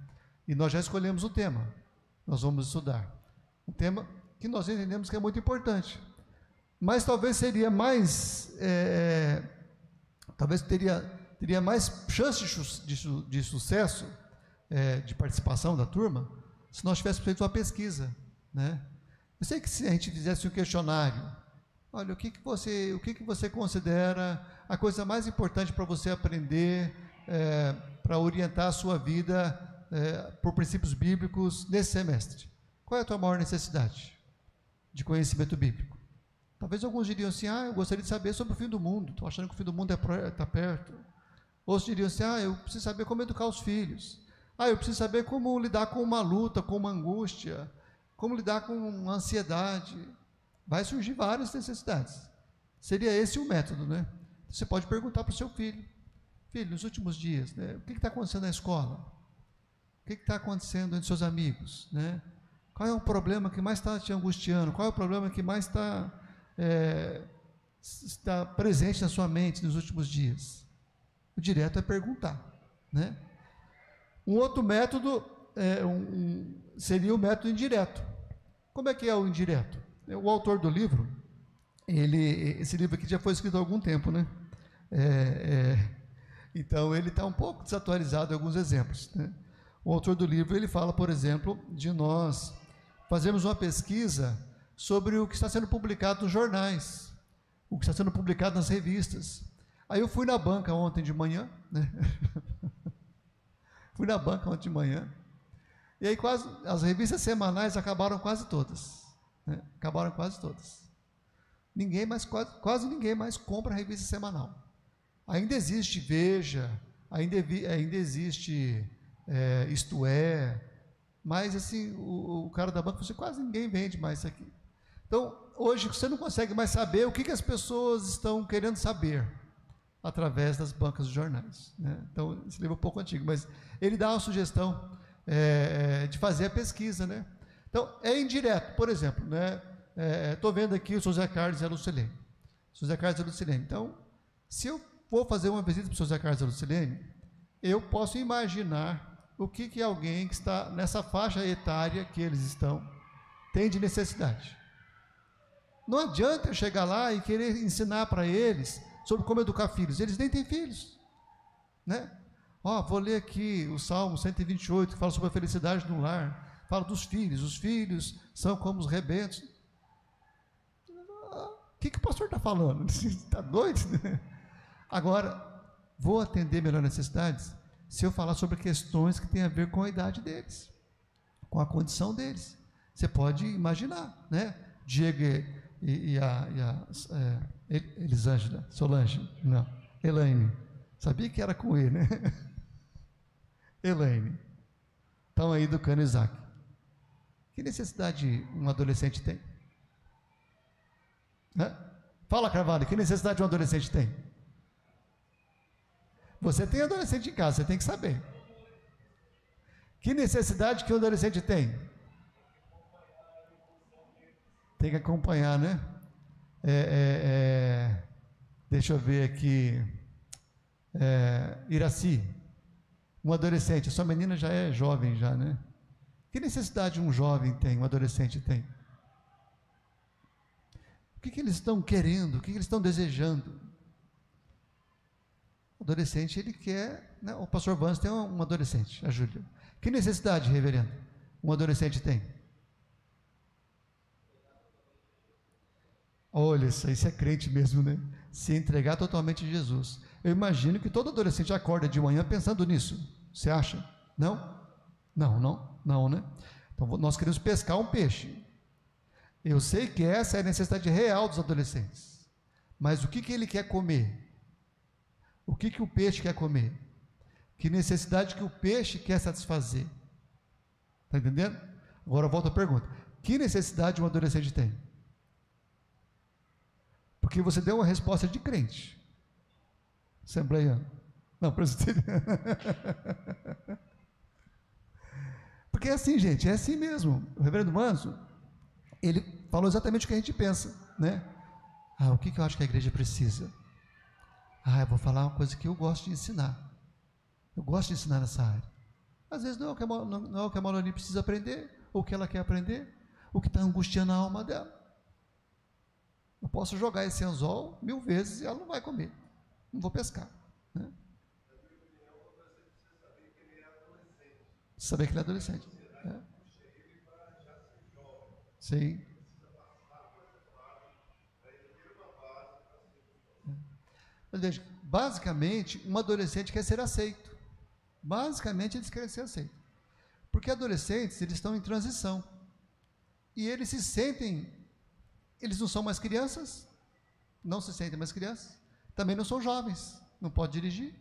[SPEAKER 2] E nós já escolhemos o tema. Nós vamos estudar. Um tema que nós entendemos que é muito importante. Mas talvez seria mais. É, talvez teria, teria mais chance de, de, de sucesso, é, de participação da turma, se nós tivéssemos feito uma pesquisa. Né? Eu sei que se a gente fizesse um questionário, olha, o que, que, você, o que, que você considera a coisa mais importante para você aprender, é, para orientar a sua vida é, por princípios bíblicos nesse semestre? Qual é a tua maior necessidade de conhecimento bíblico? Talvez alguns diriam assim: ah, eu gostaria de saber sobre o fim do mundo, estou achando que o fim do mundo está é, tá perto. Outros diriam assim: ah, eu preciso saber como educar os filhos. Ah, eu preciso saber como lidar com uma luta, com uma angústia, como lidar com uma ansiedade. Vai surgir várias necessidades. Seria esse o método, né? Você pode perguntar para o seu filho: Filho, nos últimos dias, né, o que está acontecendo na escola? O que está acontecendo entre seus amigos? Né? Qual é o problema que mais está te angustiando? Qual é o problema que mais está, é, está presente na sua mente nos últimos dias? O direto é perguntar. Né? Um outro método é, um, seria o método indireto. Como é que é o indireto? O autor do livro, ele, esse livro aqui já foi escrito há algum tempo, né? É, é, então ele está um pouco desatualizado em alguns exemplos. Né? O autor do livro ele fala, por exemplo, de nós fazermos uma pesquisa sobre o que está sendo publicado nos jornais, o que está sendo publicado nas revistas. Aí eu fui na banca ontem de manhã, né? fui na banca ontem de manhã, e aí quase as revistas semanais acabaram quase todas, né? acabaram quase todas. Ninguém mais quase, quase ninguém mais compra revista semanal. Ainda existe Veja, ainda, ainda existe é, isto é, mas assim, o, o cara da banca falou assim, quase ninguém vende mais isso aqui. Então, hoje você não consegue mais saber o que, que as pessoas estão querendo saber através das bancas de jornais. Né? Então, esse livro é um pouco antigo, mas ele dá uma sugestão é, é de fazer a pesquisa. Né? Então, é indireto. Por exemplo, né? Estou é, vendo aqui o José Carlos e a Lucilene. José Carlos e a Lucilene. Então, se eu for fazer uma visita para o José Carlos e a Lucilene, eu posso imaginar o que, que alguém que está nessa faixa etária que eles estão tem de necessidade. Não adianta eu chegar lá e querer ensinar para eles sobre como educar filhos. Eles nem têm filhos. Né? Ó, vou ler aqui o Salmo 128, que fala sobre a felicidade no lar. Fala dos filhos. Os filhos são como os rebentos. O que, que o pastor está falando? Está doido? Agora, vou atender melhor necessidades? se eu falar sobre questões que têm a ver com a idade deles, com a condição deles. Você pode imaginar, né? Diego e, e a, e a é, Elisângela, Solange, não, Elaine. Sabia que era com E, né? Elaine. Estão aí educando Isaac. Que necessidade um adolescente tem? Fala, Carvalho, que necessidade um adolescente tem? Você tem adolescente em casa, você tem que saber. Que necessidade que o adolescente tem? Tem que acompanhar, né? É, é, é, deixa eu ver aqui. É, Iraci, um adolescente, sua menina já é jovem já, né? Que necessidade um jovem tem, um adolescente tem? O que, que eles estão querendo? O que, que eles estão desejando? O adolescente, ele quer. Né? O pastor Vans tem um adolescente, a Júlia. Que necessidade, reverendo, um adolescente tem? Olha, isso, isso é crente mesmo, né? Se entregar totalmente a Jesus. Eu imagino que todo adolescente acorda de manhã pensando nisso. Você acha? Não? Não, não, não, né? Então nós queremos pescar um peixe. Eu sei que essa é a necessidade real dos adolescentes. Mas o que, que ele quer comer? O que, que o peixe quer comer? Que necessidade que o peixe quer satisfazer? Está entendendo? Agora volta a pergunta: que necessidade um adolescente tem? Porque você deu uma resposta de crente. Assembleia. Não, presbiteriano. Porque é assim, gente, é assim mesmo. O reverendo Manso, ele falou exatamente o que a gente pensa, né? Ah, o que, eu acho que a igreja precisa? Ah, eu vou falar uma coisa que eu gosto de ensinar. Eu gosto de ensinar nessa área. Às vezes não é o que a, não é o que a Maloni precisa aprender, ou o que ela quer aprender, o que está angustiando a alma dela. Posso jogar esse anzol mil vezes e ela não vai comer. Não vou pescar. Né? Saber que ele é adolescente. É. Sim. Mas veja, basicamente, um adolescente quer ser aceito. Basicamente, eles querem ser aceitos. Porque adolescentes, eles estão em transição. E eles se sentem, eles não são mais crianças, não se sentem mais crianças, também não são jovens, não pode dirigir,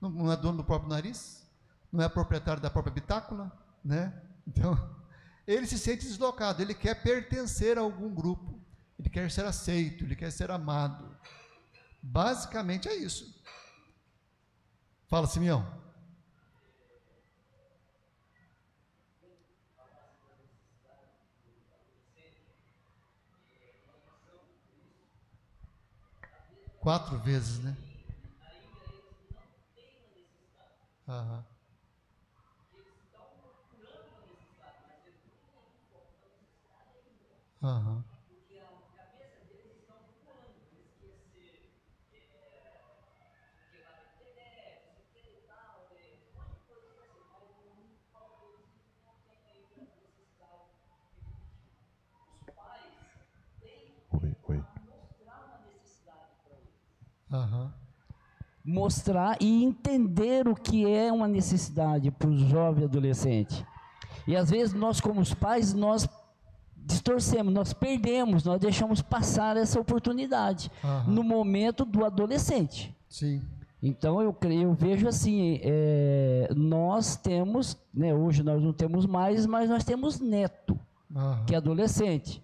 [SPEAKER 2] não, é dono do próprio nariz, não é proprietário da própria bitácula, né? Então, ele se sente deslocado, ele quer pertencer a algum grupo, ele quer ser aceito, ele quer ser amado. Basicamente é isso. Fala, Simeão. Quatro vezes, né? Aham. Aham.
[SPEAKER 3] Uhum. Mostrar e entender o que é uma necessidade para o jovem adolescente. E às vezes nós, como os pais, nós distorcemos, nós perdemos, nós deixamos passar essa oportunidade uhum. no momento do adolescente.
[SPEAKER 2] Sim.
[SPEAKER 3] Então eu creio, eu vejo assim, é, nós temos, né, hoje nós não temos mais, mas nós temos neto, uhum. que é adolescente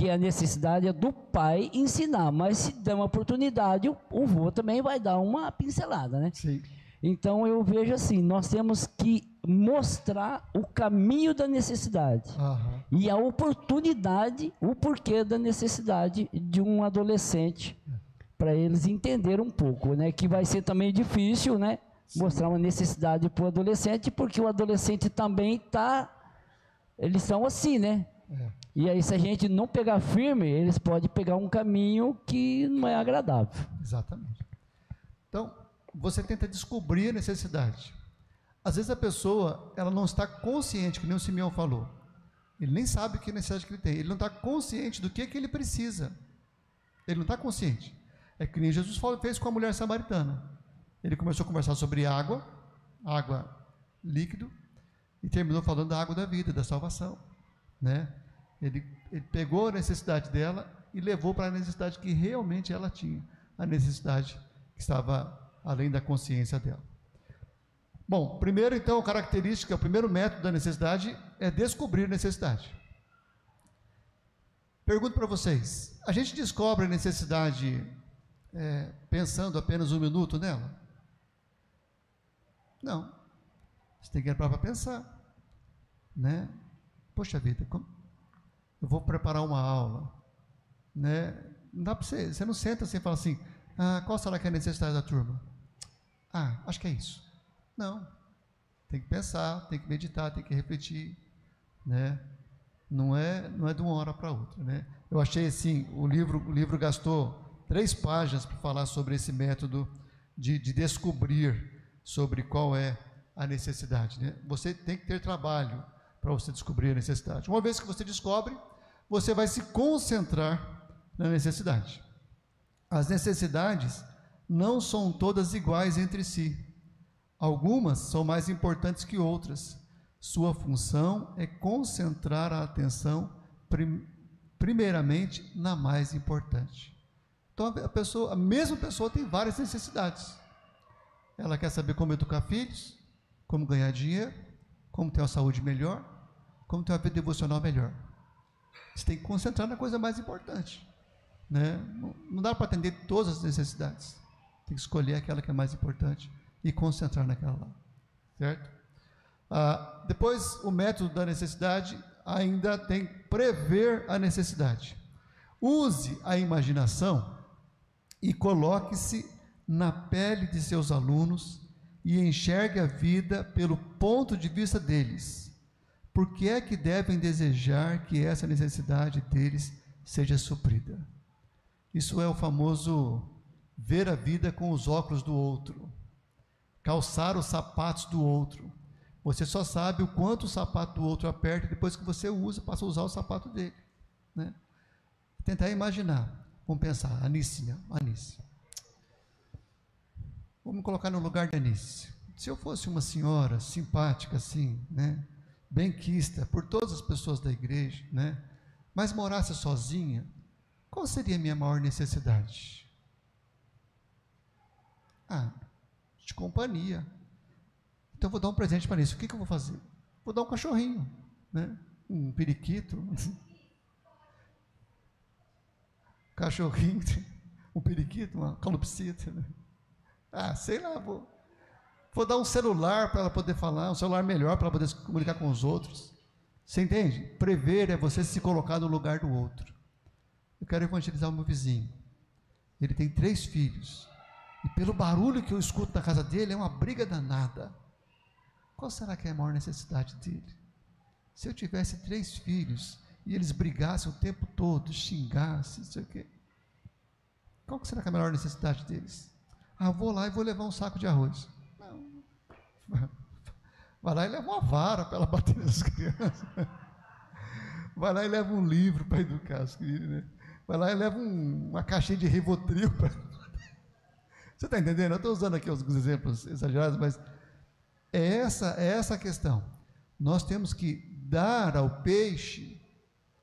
[SPEAKER 3] que a necessidade é do pai ensinar, mas se der uma oportunidade, o, o vô também vai dar uma pincelada, né?
[SPEAKER 2] Sim.
[SPEAKER 3] Então eu vejo assim, nós temos que mostrar o caminho da necessidade uhum. e a oportunidade, o porquê da necessidade de um adolescente para eles entenderem um pouco, né? Que vai ser também difícil, né? Sim. Mostrar uma necessidade para o adolescente, porque o adolescente também está, eles são assim, né? É. E aí, se a gente não pegar firme, eles podem pegar um caminho que não é agradável.
[SPEAKER 2] Exatamente. Então, você tenta descobrir a necessidade. Às vezes a pessoa, ela não está consciente, que nem o Simeão falou. Ele nem sabe que necessidade que ele tem. Ele não está consciente do que, que ele precisa. Ele não está consciente. É que nem Jesus fez com a mulher samaritana. Ele começou a conversar sobre água, água líquido, e terminou falando da água da vida, da salvação, né? Ele, ele pegou a necessidade dela e levou para a necessidade que realmente ela tinha, a necessidade que estava além da consciência dela. Bom, primeiro então, a característica, o primeiro método da necessidade é descobrir necessidade. pergunto para vocês: a gente descobre a necessidade é, pensando apenas um minuto nela? Não. Você tem que entrar para pensar, né? Poxa vida, como... eu vou preparar uma aula, né? Não dá para você, você não senta assim e fala assim, ah, qual será que é a necessidade da turma? Ah, acho que é isso. Não. Tem que pensar, tem que meditar, tem que refletir, né? Não é, não é de uma hora para outra, né? Eu achei assim, o livro, o livro gastou três páginas para falar sobre esse método de, de descobrir sobre qual é a necessidade. Né? Você tem que ter trabalho para você descobrir a necessidade. Uma vez que você descobre, você vai se concentrar na necessidade. As necessidades não são todas iguais entre si. Algumas são mais importantes que outras. Sua função é concentrar a atenção prim primeiramente na mais importante. Então a pessoa, a mesma pessoa tem várias necessidades. Ela quer saber como educar filhos, como ganhar dinheiro, como ter uma saúde melhor, como ter uma vida devocional melhor. Você tem que concentrar na coisa mais importante. Né? Não, dá para atender todas as necessidades. Tem que escolher aquela que é mais importante e concentrar naquela lá. Certo? Ah, depois, o método da necessidade ainda tem prever a necessidade. Use a imaginação e coloque-se na pele de seus alunos e enxergue a vida pelo ponto de vista deles. Por que é que devem desejar que essa necessidade deles seja suprida? Isso é o famoso ver a vida com os óculos do outro, calçar os sapatos do outro. Você só sabe o quanto o sapato do outro aperta depois que você usa, passa a usar o sapato dele. Né? Tentar imaginar. Vamos pensar, Anice, Anice. Vamos colocar no lugar de Anice. Se eu fosse uma senhora simpática assim, né, bem quista por todas as pessoas da igreja, né, mas morasse sozinha, qual seria a minha maior necessidade? Ah, de companhia. Então eu vou dar um presente para Anice. O que, que eu vou fazer? Vou dar um cachorrinho, né? um periquito. cachorrinho, um periquito, uma calopsita. Né? Ah, sei lá, vou, vou dar um celular para ela poder falar, um celular melhor para ela poder se comunicar com os outros. Você entende? Prever é você se colocar no lugar do outro. Eu quero evangelizar o meu vizinho. Ele tem três filhos. E pelo barulho que eu escuto na casa dele, é uma briga danada. Qual será que é a maior necessidade dele? Se eu tivesse três filhos e eles brigassem o tempo todo, xingassem, não sei o quê. Qual será que é a maior necessidade deles? Ah, vou lá e vou levar um saco de arroz. Vai lá e leva uma vara para ela bater nas crianças. Vai lá e leva um livro para educar as crianças. Né? Vai lá e leva um, uma caixinha de Rivotril. Pra... Você está entendendo? Eu estou usando aqui alguns exemplos exagerados, mas é essa, é essa a questão. Nós temos que dar ao peixe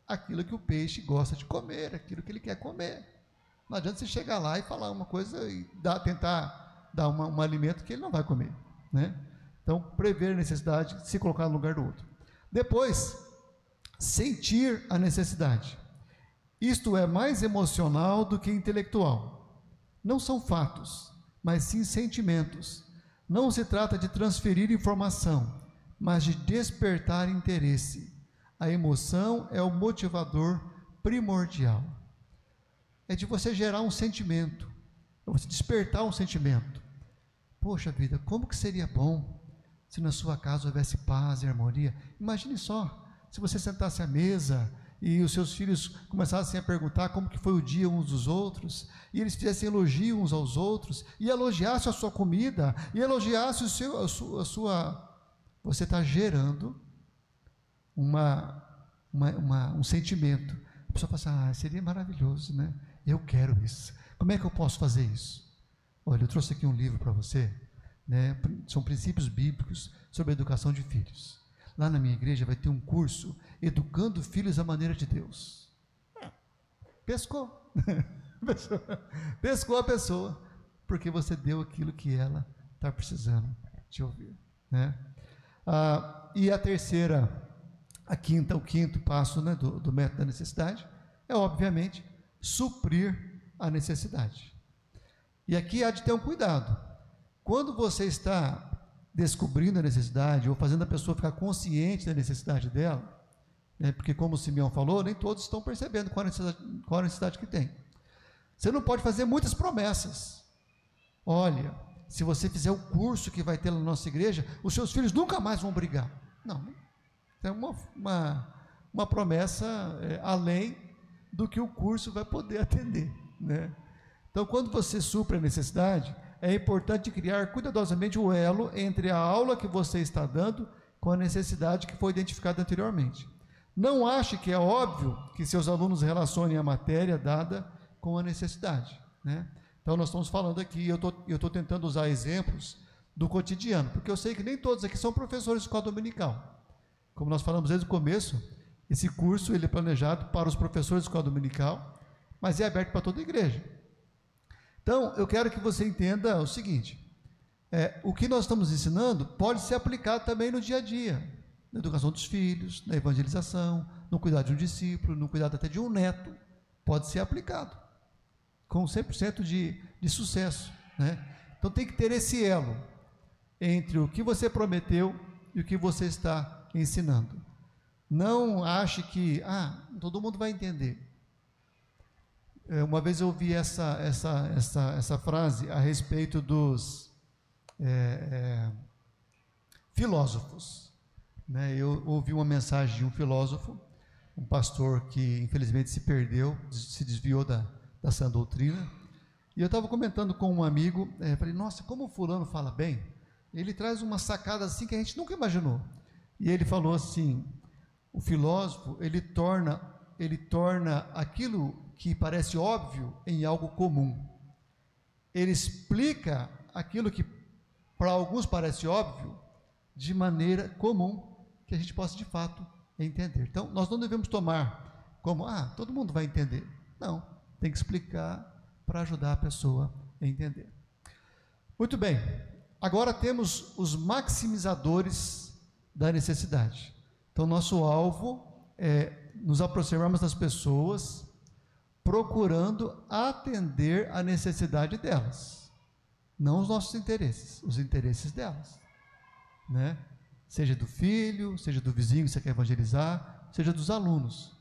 [SPEAKER 2] aquilo que o peixe gosta de comer, aquilo que ele quer comer. Não adianta você chegar lá e falar uma coisa e dar, tentar dar uma, um alimento que ele não vai comer. Né? Então, prever a necessidade, se colocar no lugar do outro. Depois, sentir a necessidade. Isto é mais emocional do que intelectual. Não são fatos, mas sim sentimentos. Não se trata de transferir informação, mas de despertar interesse. A emoção é o motivador primordial é de você gerar um sentimento, é você despertar um sentimento. Poxa vida, como que seria bom se na sua casa houvesse paz e harmonia? Imagine só, se você sentasse à mesa e os seus filhos começassem a perguntar como que foi o dia uns dos outros, e eles fizessem elogio uns aos outros, e elogiassem a sua comida, e elogiassem o seu, a sua, a sua você está gerando uma, uma, uma, um sentimento. A pessoa fala assim, ah, seria maravilhoso, né? Eu quero isso. Como é que eu posso fazer isso? Olha, eu trouxe aqui um livro para você, né? São princípios bíblicos sobre a educação de filhos. Lá na minha igreja vai ter um curso Educando Filhos à Maneira de Deus. Pescou. Pescou a pessoa, porque você deu aquilo que ela está precisando de ouvir. Né? Ah, e a terceira, a quinta, o quinto passo né, do, do método da necessidade é, obviamente, suprir a necessidade. E aqui há de ter um cuidado. Quando você está descobrindo a necessidade ou fazendo a pessoa ficar consciente da necessidade dela, né, porque, como o Simeão falou, nem todos estão percebendo qual a, necessidade, qual a necessidade que tem. Você não pode fazer muitas promessas. Olha, se você fizer o curso que vai ter na nossa igreja, os seus filhos nunca mais vão brigar. Não, é uma, uma, uma promessa é, além do que o curso vai poder atender. Né? Então, quando você supra a necessidade, é importante criar cuidadosamente o elo entre a aula que você está dando com a necessidade que foi identificada anteriormente. Não ache que é óbvio que seus alunos relacionem a matéria dada com a necessidade. Né? Então, nós estamos falando aqui, eu estou tentando usar exemplos do cotidiano, porque eu sei que nem todos aqui são professores de escola dominical. Como nós falamos desde o começo, esse curso ele é planejado para os professores de escola dominical, mas é aberto para toda a igreja. Então, eu quero que você entenda o seguinte: é, o que nós estamos ensinando pode ser aplicado também no dia a dia na educação dos filhos, na evangelização, no cuidado de um discípulo, no cuidado até de um neto, pode ser aplicado com 100% de, de sucesso. Né? Então tem que ter esse elo entre o que você prometeu e o que você está ensinando. Não ache que, ah, todo mundo vai entender. É, uma vez eu ouvi essa, essa, essa, essa frase a respeito dos é, é, filósofos. Né? Eu ouvi uma mensagem de um filósofo, um pastor que infelizmente se perdeu, se desviou da, da sã doutrina. E eu estava comentando com um amigo, é, falei, nossa, como o fulano fala bem, ele traz uma sacada assim que a gente nunca imaginou. E ele falou assim, o filósofo, ele torna, ele torna aquilo que parece óbvio em algo comum. Ele explica aquilo que para alguns parece óbvio de maneira comum que a gente possa de fato entender. Então, nós não devemos tomar como, ah, todo mundo vai entender. Não, tem que explicar para ajudar a pessoa a entender. Muito bem, agora temos os maximizadores da necessidade. Então, nosso alvo é nos aproximarmos das pessoas procurando atender a necessidade delas, não os nossos interesses, os interesses delas, né? seja do filho, seja do vizinho que você quer evangelizar, seja dos alunos.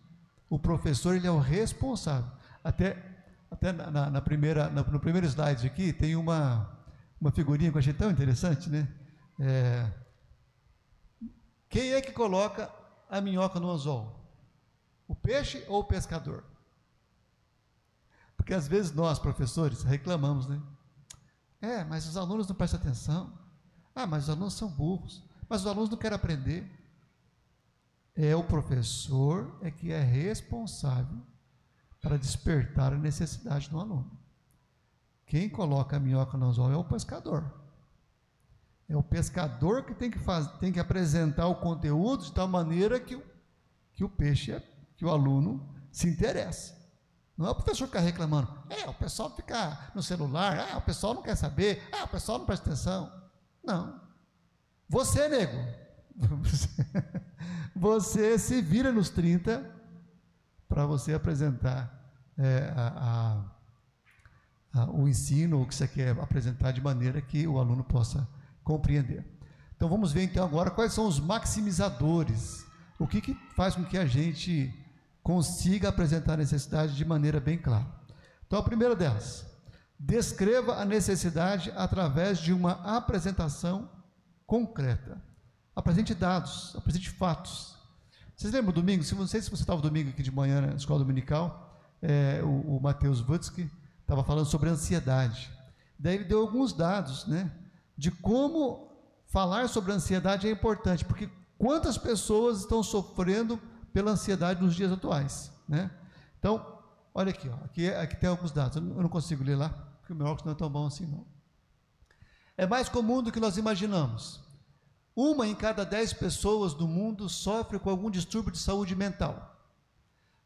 [SPEAKER 2] O professor ele é o responsável. Até, até na, na primeira, na, no primeiro slide aqui tem uma, uma figurinha que eu achei tão interessante, né? É, quem é que coloca a minhoca no anzol? O peixe ou o pescador? Porque às vezes nós, professores, reclamamos, né? É, mas os alunos não prestam atenção. Ah, mas os alunos são burros. Mas os alunos não querem aprender. É o professor é que é responsável para despertar a necessidade do aluno. Quem coloca a minhoca no anzol é o pescador. É o pescador que tem que, faz, tem que apresentar o conteúdo de tal maneira que o, que o peixe, é, que o aluno se interessa. Não é o professor ficar reclamando. É, o pessoal fica no celular. Ah, o pessoal não quer saber. Ah, o pessoal não presta atenção. Não. Você, nego, você se vira nos 30 para você apresentar é, a, a, a, o ensino, o que você quer apresentar de maneira que o aluno possa compreender. Então vamos ver então agora quais são os maximizadores, o que, que faz com que a gente consiga apresentar a necessidade de maneira bem clara. Então a primeira delas, descreva a necessidade através de uma apresentação concreta. Apresente dados, apresente fatos. Vocês lembram do domingo? Se não sei se você estava domingo aqui de manhã na escola dominical, é, o, o Matheus Vutsky estava falando sobre ansiedade. Daí ele deu alguns dados, né, de como falar sobre ansiedade é importante, porque quantas pessoas estão sofrendo pela ansiedade nos dias atuais, né? Então, olha aqui, ó, aqui, aqui tem alguns dados. Eu não consigo ler lá, porque o meu óculos não é tão bom assim, não é mais comum do que nós imaginamos. Uma em cada dez pessoas do mundo sofre com algum distúrbio de saúde mental.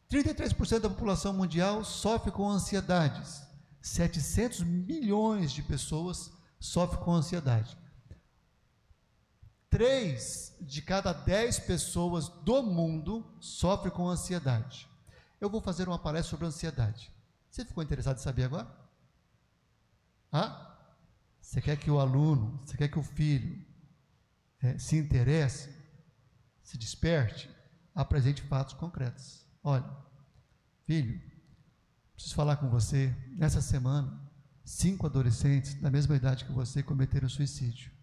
[SPEAKER 2] 33% da população mundial sofre com ansiedades. 700 milhões de pessoas sofrem com ansiedade. Três de cada dez pessoas do mundo sofrem com ansiedade. eu vou fazer uma palestra sobre ansiedade. Você ficou interessado em saber agora? Hã? Você quer que o aluno, você quer que o filho é, se interesse, se desperte, apresente fatos concretos. Olha, filho, preciso falar com você. Nessa semana, cinco adolescentes da mesma idade que você cometeram suicídio.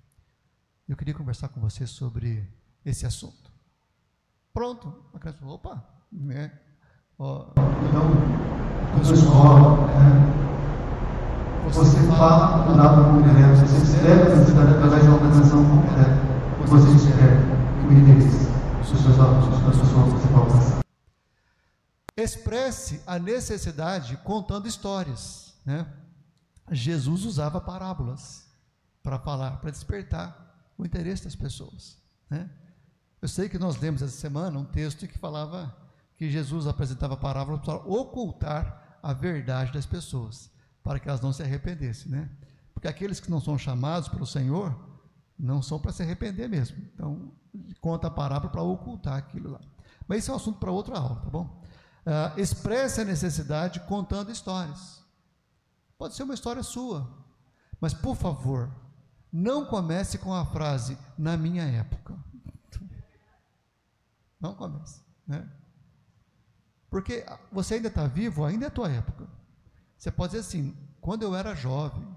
[SPEAKER 2] Eu queria conversar com você sobre esse assunto. Pronto, a criança falou, opa, né? Ó, então, na escola, né? você fala do lado concreto, você escreve a necessidade através de uma apresentação concreta. Você espera que o interesse dos seus alunos, das pessoas que você vai alcançar. Expresse a necessidade contando histórias, né? Jesus usava parábolas para falar, para despertar o interesse das pessoas. Né? Eu sei que nós lemos essa semana um texto que falava que Jesus apresentava parábolas para ocultar a verdade das pessoas, para que elas não se arrependessem. Né? Porque aqueles que não são chamados pelo Senhor não são para se arrepender mesmo. Então, conta a parábola para ocultar aquilo lá. Mas isso é um assunto para outra aula, tá bom? Uh, expresse a necessidade contando histórias. Pode ser uma história sua, mas por favor, não comece com a frase na minha época. Não comece, né? Porque você ainda está vivo, ainda é a tua época. Você pode dizer assim, quando eu era jovem,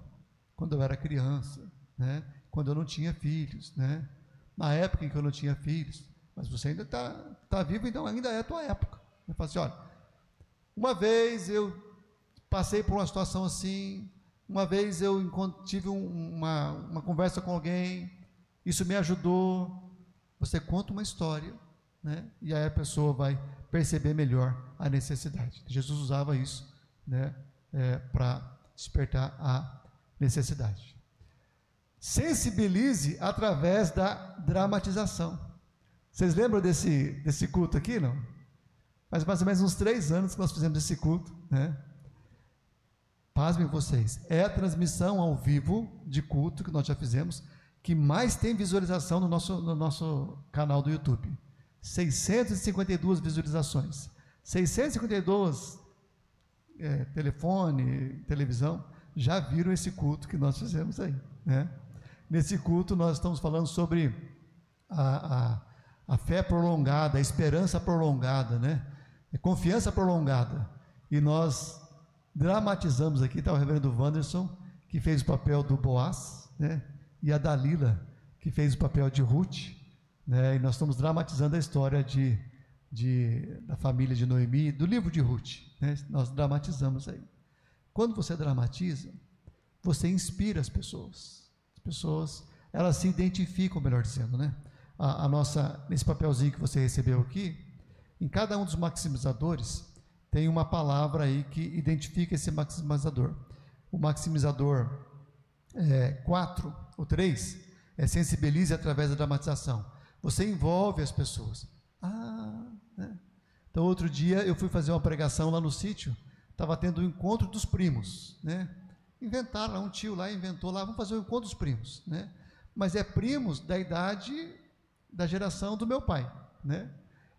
[SPEAKER 2] quando eu era criança, né? quando eu não tinha filhos, né? na época em que eu não tinha filhos, mas você ainda está tá vivo, então ainda é a tua época. Eu falo assim, olha, uma vez eu passei por uma situação assim, uma vez eu tive uma, uma conversa com alguém, isso me ajudou. Você conta uma história, né? E aí a pessoa vai perceber melhor a necessidade. Jesus usava isso, né? É, para despertar a necessidade. Sensibilize através da dramatização. Vocês lembram desse, desse culto aqui, não? Faz mais ou menos uns três anos que nós fizemos esse culto, né? Pasmem vocês, é a transmissão ao vivo de culto que nós já fizemos, que mais tem visualização no nosso, no nosso canal do YouTube. 652 visualizações. 652 é, telefone, televisão, já viram esse culto que nós fizemos aí. Né? Nesse culto nós estamos falando sobre a, a, a fé prolongada, a esperança prolongada, né? a confiança prolongada. E nós dramatizamos aqui, está o reverendo Wanderson, que fez o papel do Boaz, né? e a Dalila, que fez o papel de Ruth, né? e nós estamos dramatizando a história de, de, da família de Noemi, do livro de Ruth, né? nós dramatizamos aí. Quando você dramatiza, você inspira as pessoas, as pessoas, elas se identificam, melhor dizendo, né? A, a nossa, nesse papelzinho que você recebeu aqui, em cada um dos maximizadores, tem uma palavra aí que identifica esse maximizador. O maximizador 4, é, o 3, é sensibilize através da dramatização. Você envolve as pessoas. Ah, né? Então, outro dia eu fui fazer uma pregação lá no sítio, estava tendo o um encontro dos primos, né? Inventaram, um tio lá inventou lá, vamos fazer o um encontro dos primos, né? Mas é primos da idade da geração do meu pai, né?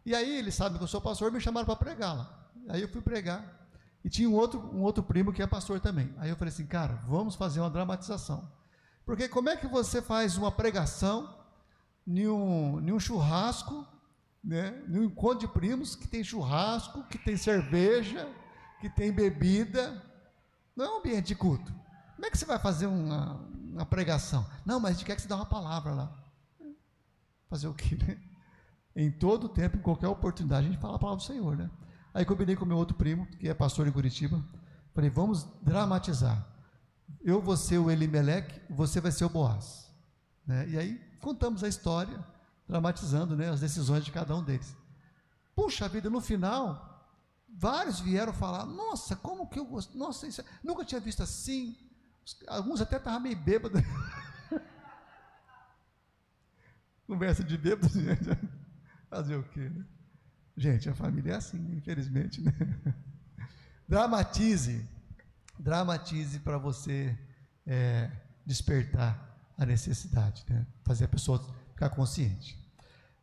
[SPEAKER 2] E aí eles sabem que eu sou pastor, me chamaram para pregar lá. Aí eu fui pregar. E tinha um outro, um outro primo que é pastor também. Aí eu falei assim, cara, vamos fazer uma dramatização. Porque como é que você faz uma pregação em um, em um churrasco, né, em um encontro de primos, que tem churrasco, que tem cerveja, que tem bebida, não é um ambiente de culto. Como é que você vai fazer uma, uma pregação? Não, mas a gente quer que você dê uma palavra lá. Fazer o quê, né? Em todo tempo, em qualquer oportunidade, a gente fala a palavra do Senhor, né? Aí combinei com meu outro primo, que é pastor em Curitiba. Falei, vamos dramatizar. Eu vou ser o Elimelec, você vai ser o Boaz. Né? E aí contamos a história, dramatizando né, as decisões de cada um deles. Puxa vida, no final, vários vieram falar: Nossa, como que eu gosto? Nossa, isso, é, nunca tinha visto assim. Alguns até estavam meio bêbados. Conversa de bêbado, fazer o quê? Né? Gente, a família é assim, infelizmente. Né? Dramatize, dramatize para você é, despertar a necessidade, né? fazer a pessoa ficar consciente.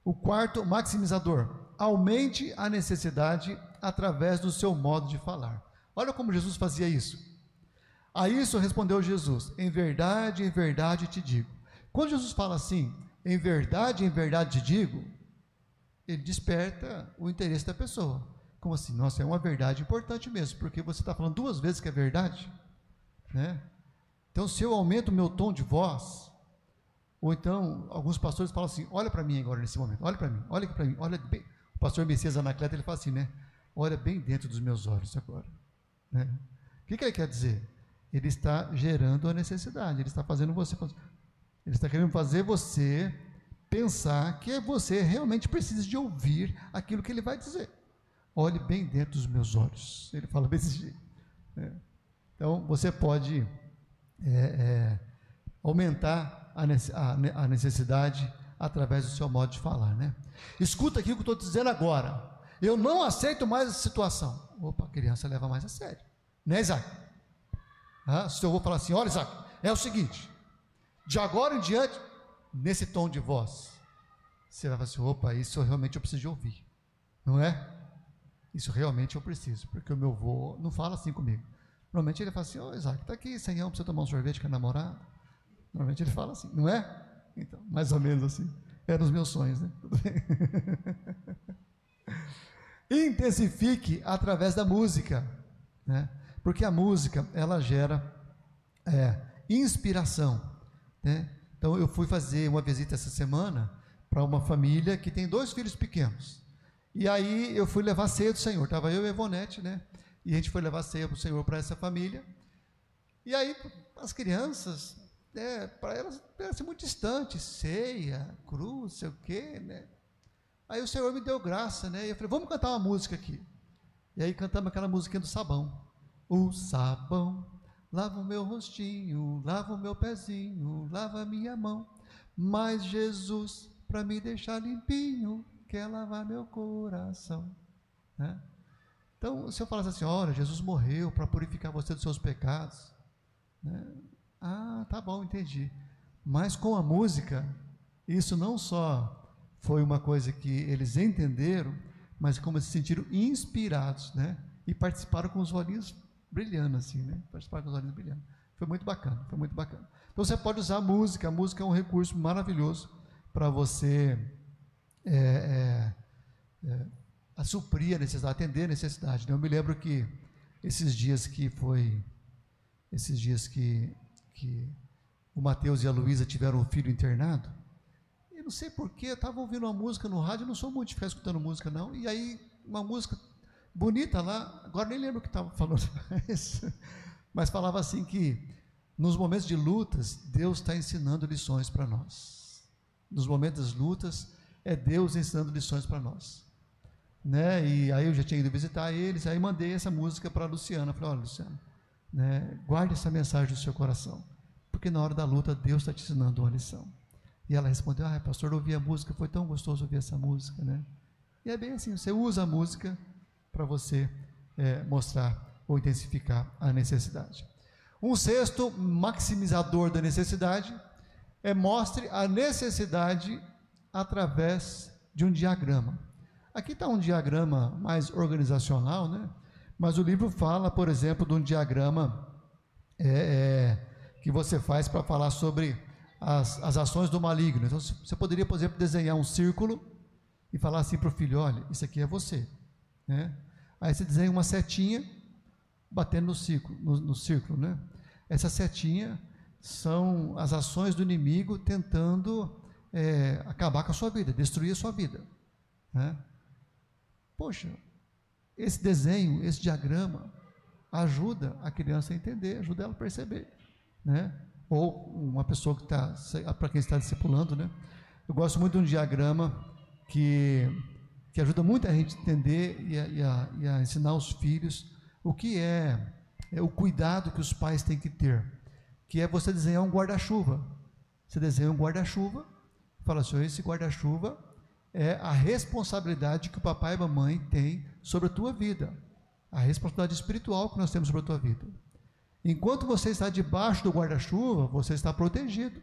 [SPEAKER 2] O quarto, maximizador, aumente a necessidade através do seu modo de falar. Olha como Jesus fazia isso. A isso respondeu Jesus: Em verdade, em verdade te digo. Quando Jesus fala assim, em verdade, em verdade te digo, ele desperta o interesse da pessoa. Como assim? Nossa, é uma verdade importante mesmo, porque você está falando duas vezes que é verdade, né? Então, se eu aumento o meu tom de voz, ou então alguns pastores falam assim: olha para mim agora nesse momento, olha para mim, olha para mim, olha bem. O pastor Messias Anacleto ele fala assim, né? Olha bem dentro dos meus olhos agora. Né? O que, que ele quer dizer? Ele está gerando a necessidade, ele está fazendo você. Ele está querendo fazer você pensar que você realmente precisa de ouvir aquilo que ele vai dizer. Olhe bem dentro dos meus olhos. Ele fala desse jeito. Né? Então, você pode é, é, aumentar a, necessidade através do seu modo de falar. Né? Escuta aqui o que eu estou dizendo agora. Eu não aceito mais essa situação. Opa, a criança leva mais a sério. Né, Isaac? Ah, se eu vou falar assim, olha, Isaac, é o seguinte, de agora em diante, nesse tom de voz, você vai falar assim: opa, isso realmente eu preciso ouvir, não é? Isso realmente eu preciso, porque o meu avô não fala assim comigo. Normalmente ele fala assim: Ô oh, Isaac, está aqui para você tomar um sorvete com a namorada. Normalmente ele fala assim, não é? Então, mais ou menos assim. Eram os meus sonhos, né? Tudo bem. Intensifique através da música, né? Porque a música, ela gera é, inspiração, né? Então eu fui fazer uma visita essa semana para uma família que tem dois filhos pequenos. E aí eu fui levar ceia do Senhor. Estava eu e a Ivonete, né? E a gente foi levar ceia para o Senhor para essa família. E aí as crianças, né, para elas parece muito distante, ceia, cruz, sei o quê, né? Aí o Senhor me deu graça, né? E eu falei, vamos cantar uma música aqui. E aí cantamos aquela musiquinha do sabão. O sabão Lava o meu rostinho, lava o meu pezinho, lava a minha mão. Mas Jesus, para me deixar limpinho, quer lavar meu coração. Né? Então, se eu falasse assim, olha, Jesus morreu para purificar você dos seus pecados. Né? Ah, tá bom, entendi. Mas com a música, isso não só foi uma coisa que eles entenderam, mas como se sentiram inspirados, né? E participaram com os olhinhos brilhando assim, né? Participar com os olhos brilhando. Foi muito bacana, foi muito bacana. Então você pode usar a música, a música é um recurso maravilhoso para você é, é, é, a suprir a necessidade, atender a necessidade. Né? Eu me lembro que esses dias que foi, esses dias que, que o Mateus e a Luísa tiveram um filho internado, e não sei porquê, eu estava ouvindo uma música no rádio, não sou muito de ficar escutando música não, e aí uma música bonita lá, agora nem lembro o que estava falando, mas falava assim que nos momentos de lutas, Deus está ensinando lições para nós. Nos momentos das lutas, é Deus ensinando lições para nós. Né? E aí eu já tinha ido visitar eles, aí mandei essa música para a Luciana. Falei, olha, Luciana, né, guarde essa mensagem no seu coração, porque na hora da luta Deus está te ensinando uma lição. E ela respondeu, ah, pastor, eu ouvi a música, foi tão gostoso ouvir essa música, né? E é bem assim, você usa a música para você é, mostrar ou intensificar a necessidade. Um sexto maximizador da necessidade é mostre a necessidade através de um diagrama. Aqui está um diagrama mais organizacional, né? Mas o livro fala, por exemplo, de um diagrama é, é, que você faz para falar sobre as, as ações do maligno. Então, você poderia, por exemplo, desenhar um círculo e falar assim para o filho: olha, isso aqui é você. Né? Aí você desenha uma setinha batendo no círculo, no, no círculo, né? Essa setinha são as ações do inimigo tentando é, acabar com a sua vida, destruir a sua vida. Né? Poxa, esse desenho, esse diagrama ajuda a criança a entender, ajuda ela a perceber, né? Ou uma pessoa que está, para quem está discipulando, né? Eu gosto muito de um diagrama que que ajuda muito a gente a entender e a, e, a, e a, ensinar os filhos o que é, é, o cuidado que os pais têm que ter, que é você desenhar um guarda-chuva. Você desenha um guarda-chuva, fala assim, esse guarda-chuva é a responsabilidade que o papai e a mamãe têm sobre a tua vida, a responsabilidade espiritual que nós temos sobre a tua vida. Enquanto você está debaixo do guarda-chuva, você está protegido.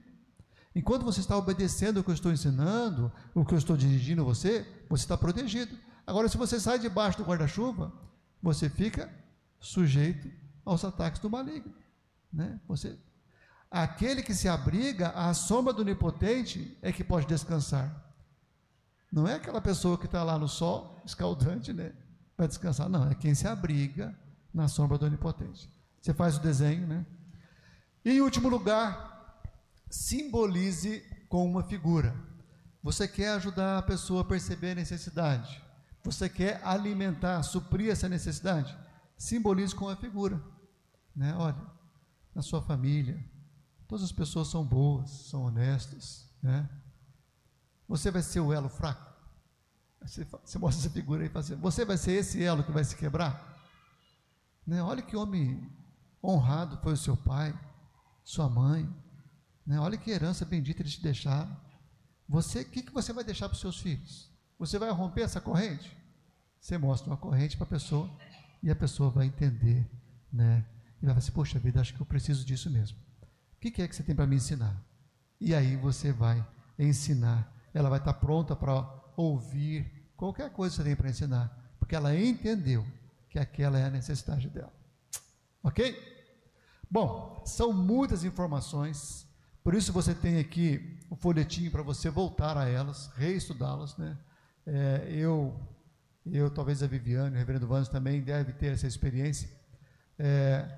[SPEAKER 2] Enquanto você está obedecendo o que eu estou ensinando, o que eu estou dirigindo você, você está protegido. Agora, se você sai debaixo do guarda-chuva, você fica sujeito aos ataques do maligno. Né? Você, aquele que se abriga à sombra do onipotente é que pode descansar. Não é aquela pessoa que está lá no sol, escaldante, né? Vai descansar. Não, é quem se abriga na sombra do onipotente. Você faz o desenho, né? E em último lugar, simbolize com uma figura. Você quer ajudar a pessoa a perceber a necessidade. Você quer alimentar, suprir essa necessidade? Simbolize com uma figura. Né? Olha, na sua família, todas as pessoas são boas, são honestas. Né? Você vai ser o elo fraco? Você, você mostra essa figura aí e fala assim, você vai ser esse elo que vai se quebrar? Né? Olha que homem honrado foi o seu pai, sua mãe. Né? Olha que herança bendita eles te deixaram. Você, o que, que você vai deixar para os seus filhos? Você vai romper essa corrente? Você mostra uma corrente para a pessoa e a pessoa vai entender, né? E vai falar assim, poxa vida, acho que eu preciso disso mesmo. O que, que é que você tem para me ensinar? E aí você vai ensinar. Ela vai estar pronta para ouvir qualquer coisa que você tem para ensinar, porque ela entendeu que aquela é a necessidade dela. Ok? Bom, são muitas informações, por isso você tem aqui o folhetinho para você voltar a elas, reestudá-las, né? É, eu, eu, talvez a Viviane, o reverendo Vans também deve ter essa experiência. É,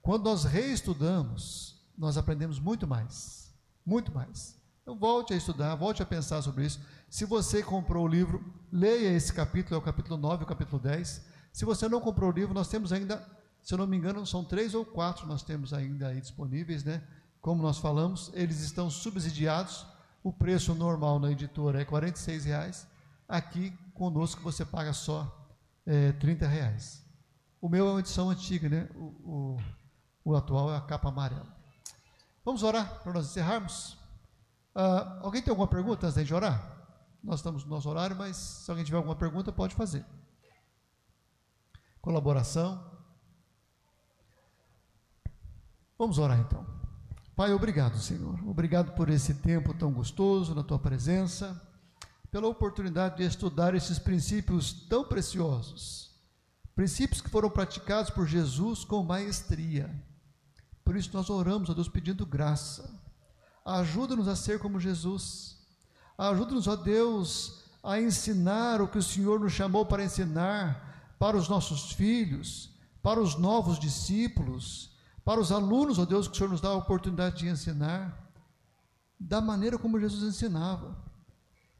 [SPEAKER 2] quando nós reestudamos, nós aprendemos muito mais, muito mais. Então volte a estudar, volte a pensar sobre isso. Se você comprou o livro, leia esse capítulo, é o capítulo 9 o capítulo 10. Se você não comprou o livro, nós temos ainda, se eu não me engano, são três ou quatro nós temos ainda aí disponíveis, né? Como nós falamos, eles estão subsidiados. O preço normal na editora é R$ reais. Aqui conosco você paga só é, 30 reais. O meu é uma edição antiga, né? O, o, o atual é a capa amarela. Vamos orar para nós encerrarmos? Ah, alguém tem alguma pergunta antes de orar? Nós estamos no nosso horário, mas se alguém tiver alguma pergunta, pode fazer. Colaboração. Vamos orar então. Pai, obrigado, Senhor. Obrigado por esse tempo tão gostoso na tua presença, pela oportunidade de estudar esses princípios tão preciosos. Princípios que foram praticados por Jesus com maestria. Por isso nós oramos a Deus pedindo graça. Ajuda-nos a ser como Jesus Ajuda-nos, ó Deus, a ensinar o que o Senhor nos chamou para ensinar para os nossos filhos, para os novos discípulos, para os alunos, ó Deus, que o Senhor nos dá a oportunidade de ensinar, da maneira como Jesus ensinava,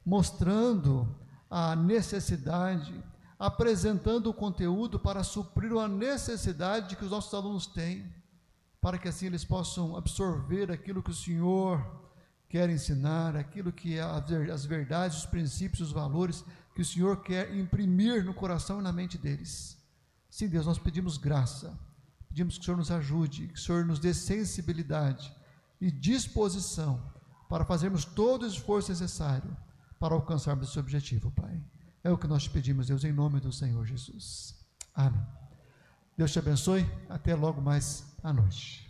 [SPEAKER 2] mostrando a necessidade, apresentando o conteúdo para suprir a necessidade que os nossos alunos têm, para que assim eles possam absorver aquilo que o Senhor quer ensinar, aquilo que é as verdades, os princípios, os valores que o Senhor quer imprimir no coração e na mente deles. Sim, Deus, nós pedimos graça, pedimos que o Senhor nos ajude, que o Senhor nos dê sensibilidade e disposição para fazermos todo o esforço necessário para alcançarmos esse objetivo, Pai. É o que nós te pedimos, Deus, em nome do Senhor Jesus. Amém. Deus te abençoe. Até logo mais à noite.